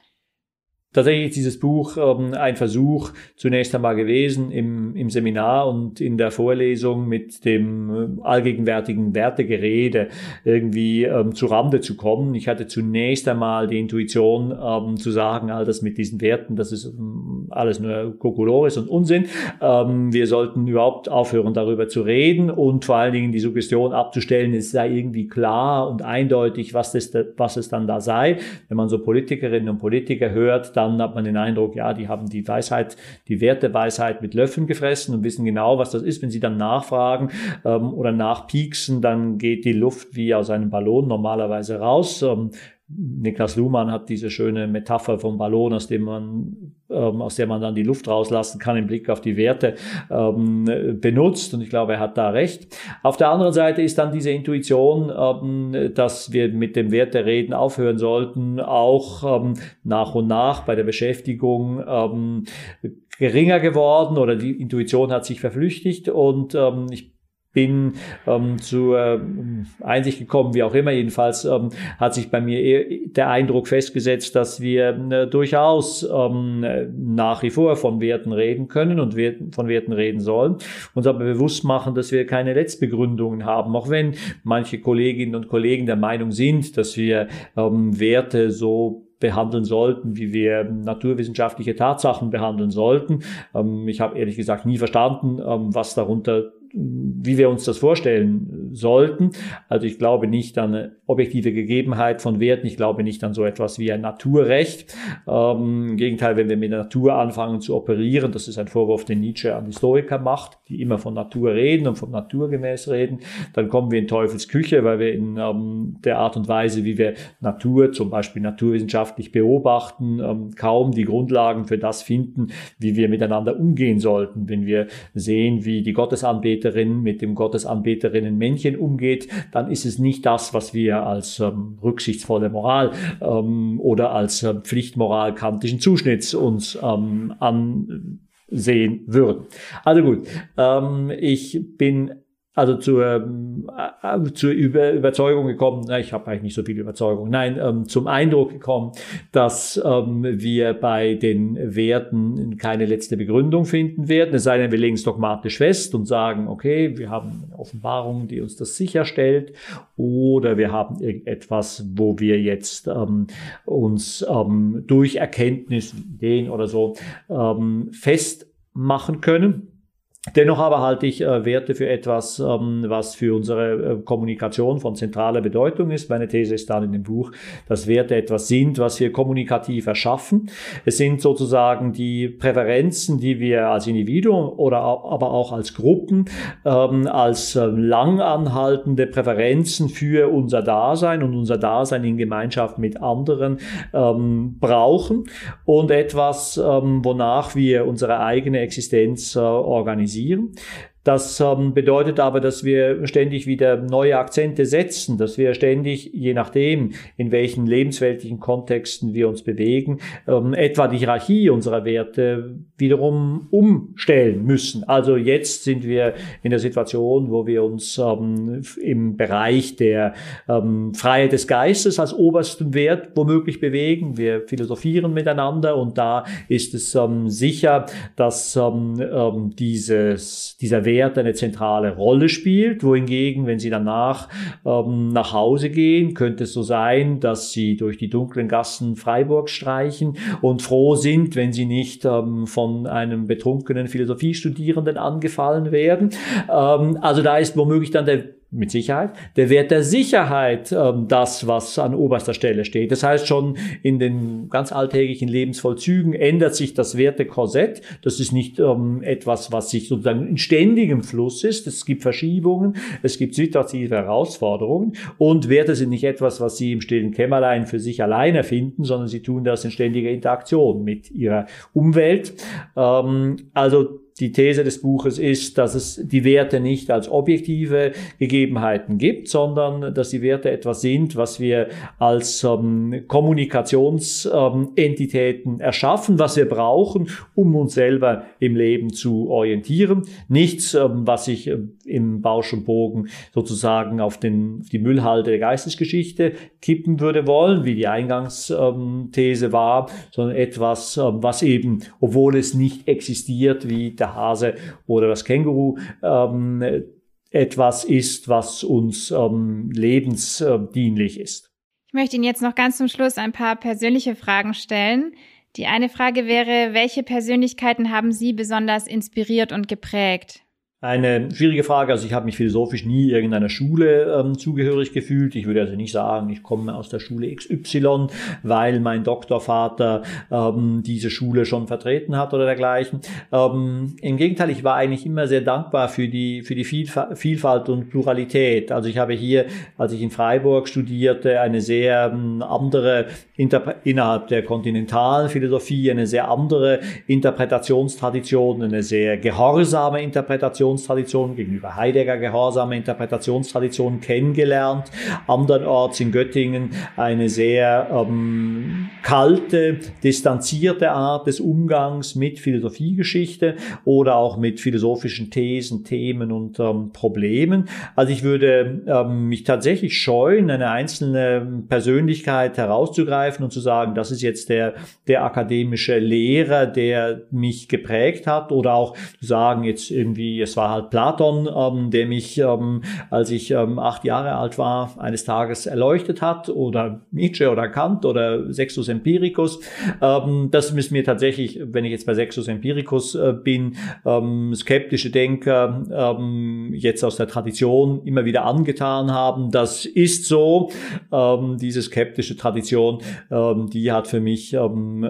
Tatsächlich ist dieses Buch ähm, ein Versuch zunächst einmal gewesen, im, im Seminar und in der Vorlesung mit dem äh, allgegenwärtigen Wertegerede irgendwie ähm, zu Rande zu kommen. Ich hatte zunächst einmal die Intuition ähm, zu sagen, all das mit diesen Werten, das ist ähm, alles nur Kokolores und Unsinn. Ähm, wir sollten überhaupt aufhören, darüber zu reden und vor allen Dingen die Suggestion abzustellen, es sei irgendwie klar und eindeutig, was, das, was es dann da sei. Wenn man so Politikerinnen und Politiker hört, dann dann hat man den Eindruck, ja, die haben die Weisheit, die Werteweisheit mit Löffeln gefressen und wissen genau, was das ist. Wenn sie dann nachfragen ähm, oder nachpieksen, dann geht die Luft wie aus einem Ballon normalerweise raus. Ähm, Niklas Luhmann hat diese schöne Metapher vom Ballon, aus dem man, ähm, aus der man dann die Luft rauslassen kann im Blick auf die Werte ähm, benutzt. Und ich glaube, er hat da recht. Auf der anderen Seite ist dann diese Intuition, ähm, dass wir mit dem Wertereden aufhören sollten, auch ähm, nach und nach bei der Beschäftigung ähm, geringer geworden oder die Intuition hat sich verflüchtigt und ähm, ich bin ähm, zur ähm, Einsicht gekommen, wie auch immer. Jedenfalls ähm, hat sich bei mir der Eindruck festgesetzt, dass wir äh, durchaus ähm, nach wie vor von Werten reden können und Werten, von Werten reden sollen. Uns aber bewusst machen, dass wir keine Letztbegründungen haben, auch wenn manche Kolleginnen und Kollegen der Meinung sind, dass wir ähm, Werte so behandeln sollten, wie wir naturwissenschaftliche Tatsachen behandeln sollten. Ähm, ich habe ehrlich gesagt nie verstanden, ähm, was darunter wie wir uns das vorstellen sollten. Also ich glaube nicht an eine objektive Gegebenheit von Werten. Ich glaube nicht an so etwas wie ein Naturrecht. Ähm, Im Gegenteil, wenn wir mit der Natur anfangen zu operieren, das ist ein Vorwurf, den Nietzsche an Historiker macht, die immer von Natur reden und vom Naturgemäß reden, dann kommen wir in Teufels Küche, weil wir in ähm, der Art und Weise, wie wir Natur, zum Beispiel naturwissenschaftlich beobachten, ähm, kaum die Grundlagen für das finden, wie wir miteinander umgehen sollten. Wenn wir sehen, wie die Gottesanbeter Gottesanbeterin mit dem Gottesanbeterinnen Männchen umgeht, dann ist es nicht das, was wir als ähm, rücksichtsvolle Moral ähm, oder als äh, Pflichtmoral kantischen Zuschnitts uns ähm, ansehen würden. Also gut, ähm, ich bin also zur, äh, zur Über Überzeugung gekommen, na, ich habe eigentlich nicht so viel Überzeugung, nein, ähm, zum Eindruck gekommen, dass ähm, wir bei den Werten keine letzte Begründung finden werden. Es sei denn, wir legen es dogmatisch fest und sagen, okay, wir haben eine Offenbarung, die uns das sicherstellt, oder wir haben irgendetwas, wo wir jetzt ähm, uns ähm, durch Erkenntnis, Ideen oder so ähm, festmachen können. Dennoch aber halte ich äh, Werte für etwas, ähm, was für unsere äh, Kommunikation von zentraler Bedeutung ist. Meine These ist dann in dem Buch, dass Werte etwas sind, was wir kommunikativ erschaffen. Es sind sozusagen die Präferenzen, die wir als Individuum oder aber auch als Gruppen ähm, als äh, langanhaltende Präferenzen für unser Dasein und unser Dasein in Gemeinschaft mit anderen ähm, brauchen und etwas, ähm, wonach wir unsere eigene Existenz äh, organisieren organisieren. Das ähm, bedeutet aber, dass wir ständig wieder neue Akzente setzen, dass wir ständig, je nachdem, in welchen lebensweltlichen Kontexten wir uns bewegen, ähm, etwa die Hierarchie unserer Werte wiederum umstellen müssen. Also jetzt sind wir in der Situation, wo wir uns ähm, im Bereich der ähm, Freiheit des Geistes als obersten Wert womöglich bewegen. Wir philosophieren miteinander und da ist es ähm, sicher, dass ähm, dieses, dieser Wert Werte eine zentrale Rolle spielt, wohingegen, wenn Sie danach ähm, nach Hause gehen, könnte es so sein, dass Sie durch die dunklen Gassen Freiburg streichen und froh sind, wenn Sie nicht ähm, von einem betrunkenen Philosophiestudierenden angefallen werden. Ähm, also da ist womöglich dann der mit Sicherheit. Der Wert der Sicherheit, ähm, das, was an oberster Stelle steht. Das heißt, schon in den ganz alltäglichen Lebensvollzügen ändert sich das Wertekorsett. Das ist nicht ähm, etwas, was sich sozusagen in ständigem Fluss ist. Es gibt Verschiebungen, es gibt situative Herausforderungen und Werte sind nicht etwas, was Sie im stillen Kämmerlein für sich alleine finden, sondern Sie tun das in ständiger Interaktion mit Ihrer Umwelt. Ähm, also die These des Buches ist, dass es die Werte nicht als objektive Gegebenheiten gibt, sondern dass die Werte etwas sind, was wir als ähm, Kommunikationsentitäten ähm, erschaffen, was wir brauchen, um uns selber im Leben zu orientieren. Nichts, ähm, was sich äh, im Bausch und Bogen sozusagen auf, den, auf die Müllhalde der Geistesgeschichte kippen würde wollen, wie die Eingangsthese war, sondern etwas, ähm, was eben, obwohl es nicht existiert, wie der der Hase oder das Känguru ähm, etwas ist, was uns ähm, lebensdienlich ist. Ich möchte Ihnen jetzt noch ganz zum Schluss ein paar persönliche Fragen stellen. Die eine Frage wäre, welche Persönlichkeiten haben Sie besonders inspiriert und geprägt? Eine schwierige Frage. Also ich habe mich philosophisch nie irgendeiner Schule ähm, zugehörig gefühlt. Ich würde also nicht sagen, ich komme aus der Schule XY, weil mein Doktorvater ähm, diese Schule schon vertreten hat oder dergleichen. Ähm, Im Gegenteil, ich war eigentlich immer sehr dankbar für die, für die Vielfalt und Pluralität. Also ich habe hier, als ich in Freiburg studierte, eine sehr ähm, andere, Interpre innerhalb der kontinentalen Philosophie, eine sehr andere Interpretationstradition, eine sehr gehorsame Interpretation Interpretationstradition, gegenüber Heidegger gehorsame Interpretationstradition kennengelernt. Andernorts in Göttingen eine sehr ähm, kalte, distanzierte Art des Umgangs mit Philosophiegeschichte oder auch mit philosophischen Thesen, Themen und ähm, Problemen. Also ich würde ähm, mich tatsächlich scheuen, eine einzelne Persönlichkeit herauszugreifen und zu sagen, das ist jetzt der, der akademische Lehrer, der mich geprägt hat oder auch zu sagen, jetzt irgendwie, es war halt Platon, ähm, der mich, ähm, als ich ähm, acht Jahre alt war, eines Tages erleuchtet hat oder Nietzsche oder Kant oder Sextus Empiricus. Ähm, das ist mir tatsächlich, wenn ich jetzt bei Sextus Empiricus äh, bin, ähm, skeptische Denker ähm, jetzt aus der Tradition immer wieder angetan haben. Das ist so. Ähm, diese skeptische Tradition, ähm, die hat für mich, ähm,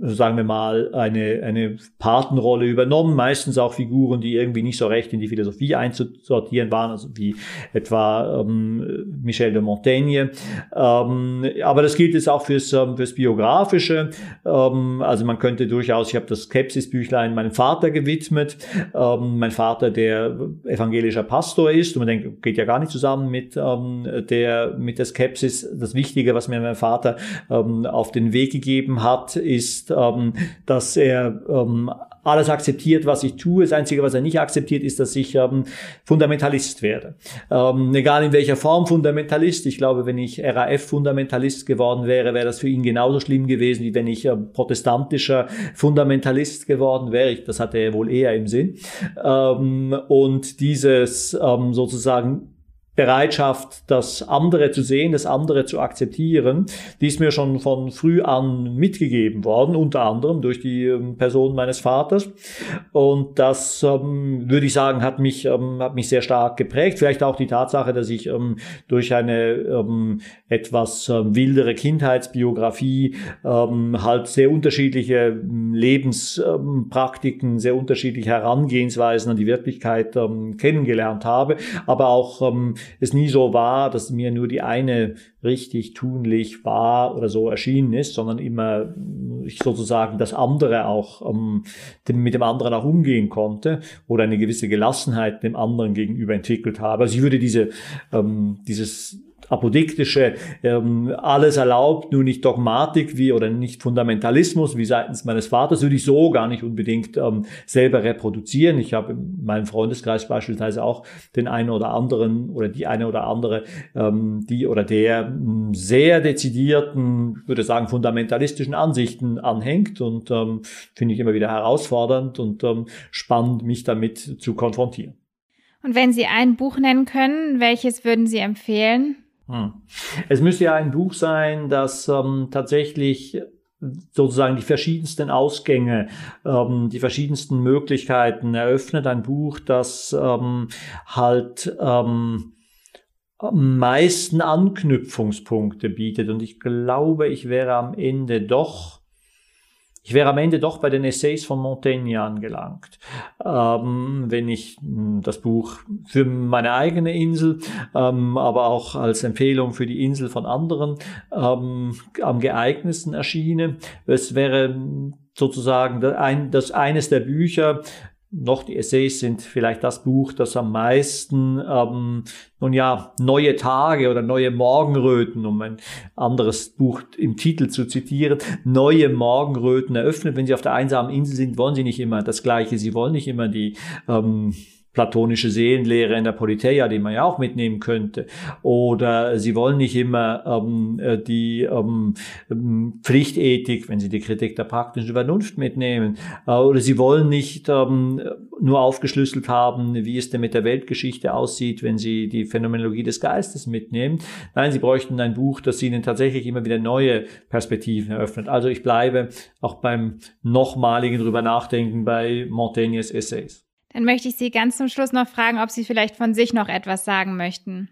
sagen wir mal, eine, eine Patenrolle übernommen. Meistens auch Figuren, die irgendwie nicht so recht in die Philosophie einzusortieren waren, also wie etwa ähm, Michel de Montaigne. Ähm, aber das gilt jetzt auch fürs, ähm, fürs Biografische. Ähm, also man könnte durchaus, ich habe das Skepsis-Büchlein meinem Vater gewidmet. Ähm, mein Vater, der evangelischer Pastor ist, und man denkt, geht ja gar nicht zusammen mit, ähm, der, mit der Skepsis. Das Wichtige, was mir mein Vater ähm, auf den Weg gegeben hat, ist, ähm, dass er ähm, alles akzeptiert, was ich tue. Das Einzige, was er nicht akzeptiert, ist, dass ich ähm, Fundamentalist werde. Ähm, egal in welcher Form Fundamentalist. Ich glaube, wenn ich RAF-Fundamentalist geworden wäre, wäre das für ihn genauso schlimm gewesen, wie wenn ich äh, protestantischer Fundamentalist geworden wäre. Ich, das hatte er wohl eher im Sinn. Ähm, und dieses ähm, sozusagen Bereitschaft, das andere zu sehen, das andere zu akzeptieren, die ist mir schon von früh an mitgegeben worden, unter anderem durch die ähm, Person meines Vaters. Und das, ähm, würde ich sagen, hat mich, ähm, hat mich sehr stark geprägt. Vielleicht auch die Tatsache, dass ich ähm, durch eine ähm, etwas ähm, wildere Kindheitsbiografie halt sehr unterschiedliche Lebenspraktiken, sehr unterschiedliche Herangehensweisen an die Wirklichkeit kennengelernt habe, aber auch es nie so war, dass mir nur die eine richtig tunlich war oder so erschienen ist, sondern immer ich sozusagen das andere auch ähm, mit dem anderen auch umgehen konnte oder eine gewisse Gelassenheit dem anderen gegenüber entwickelt habe. Also ich würde diese ähm, dieses apodiktische, ähm, alles erlaubt, nur nicht Dogmatik wie oder nicht Fundamentalismus wie seitens meines Vaters, würde ich so gar nicht unbedingt ähm, selber reproduzieren. Ich habe in meinem Freundeskreis beispielsweise auch den einen oder anderen oder die eine oder andere, ähm, die oder der hm, sehr dezidierten, würde sagen, fundamentalistischen Ansichten anhängt und ähm, finde ich immer wieder herausfordernd und ähm, spannend, mich damit zu konfrontieren. Und wenn Sie ein Buch nennen können, welches würden Sie empfehlen? Hm. Es müsste ja ein Buch sein, das ähm, tatsächlich sozusagen die verschiedensten Ausgänge, ähm, die verschiedensten Möglichkeiten eröffnet. Ein Buch, das ähm, halt ähm, am meisten Anknüpfungspunkte bietet. Und ich glaube, ich wäre am Ende doch ich wäre am Ende doch bei den Essays von Montaigne angelangt, ähm, wenn ich hm, das Buch für meine eigene Insel, ähm, aber auch als Empfehlung für die Insel von anderen ähm, am geeignetsten erschiene. Es wäre sozusagen das eines der Bücher, noch die Essays sind vielleicht das Buch, das am meisten, ähm, nun ja, neue Tage oder neue Morgenröten, um ein anderes Buch im Titel zu zitieren, neue Morgenröten eröffnet. Wenn Sie auf der einsamen Insel sind, wollen Sie nicht immer das Gleiche. Sie wollen nicht immer die ähm, platonische Seelenlehre in der Politeia, die man ja auch mitnehmen könnte. Oder sie wollen nicht immer ähm, äh, die ähm, ähm, Pflichtethik, wenn sie die Kritik der praktischen Vernunft mitnehmen. Äh, oder sie wollen nicht ähm, nur aufgeschlüsselt haben, wie es denn mit der Weltgeschichte aussieht, wenn sie die Phänomenologie des Geistes mitnehmen. Nein, sie bräuchten ein Buch, das ihnen tatsächlich immer wieder neue Perspektiven eröffnet. Also ich bleibe auch beim nochmaligen drüber nachdenken bei Montaignes Essays. Dann möchte ich Sie ganz zum Schluss noch fragen, ob Sie vielleicht von sich noch etwas sagen möchten.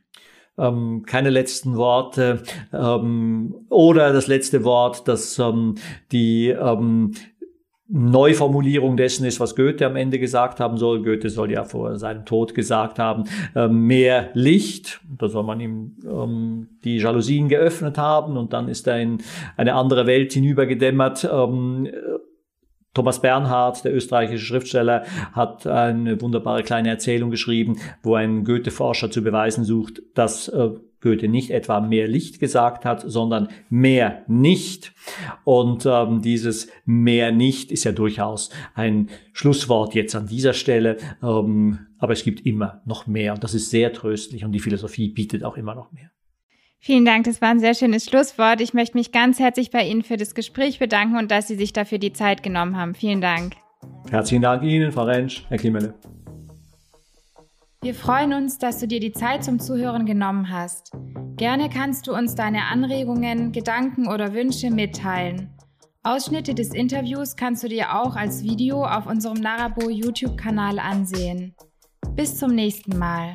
Ähm, keine letzten Worte ähm, oder das letzte Wort, das ähm, die ähm, Neuformulierung dessen ist, was Goethe am Ende gesagt haben soll. Goethe soll ja vor seinem Tod gesagt haben, äh, mehr Licht, da soll man ihm ähm, die Jalousien geöffnet haben und dann ist er in eine andere Welt hinübergedämmert. Ähm, Thomas Bernhard, der österreichische Schriftsteller, hat eine wunderbare kleine Erzählung geschrieben, wo ein Goethe-Forscher zu beweisen sucht, dass äh, Goethe nicht etwa mehr Licht gesagt hat, sondern mehr nicht. Und ähm, dieses mehr nicht ist ja durchaus ein Schlusswort jetzt an dieser Stelle. Ähm, aber es gibt immer noch mehr und das ist sehr tröstlich und die Philosophie bietet auch immer noch mehr. Vielen Dank, das war ein sehr schönes Schlusswort. Ich möchte mich ganz herzlich bei Ihnen für das Gespräch bedanken und dass Sie sich dafür die Zeit genommen haben. Vielen Dank. Herzlichen Dank Ihnen, Frau Rentsch, Herr Klimelle. Wir freuen uns, dass du dir die Zeit zum Zuhören genommen hast. Gerne kannst du uns deine Anregungen, Gedanken oder Wünsche mitteilen. Ausschnitte des Interviews kannst du dir auch als Video auf unserem Narabo YouTube-Kanal ansehen. Bis zum nächsten Mal.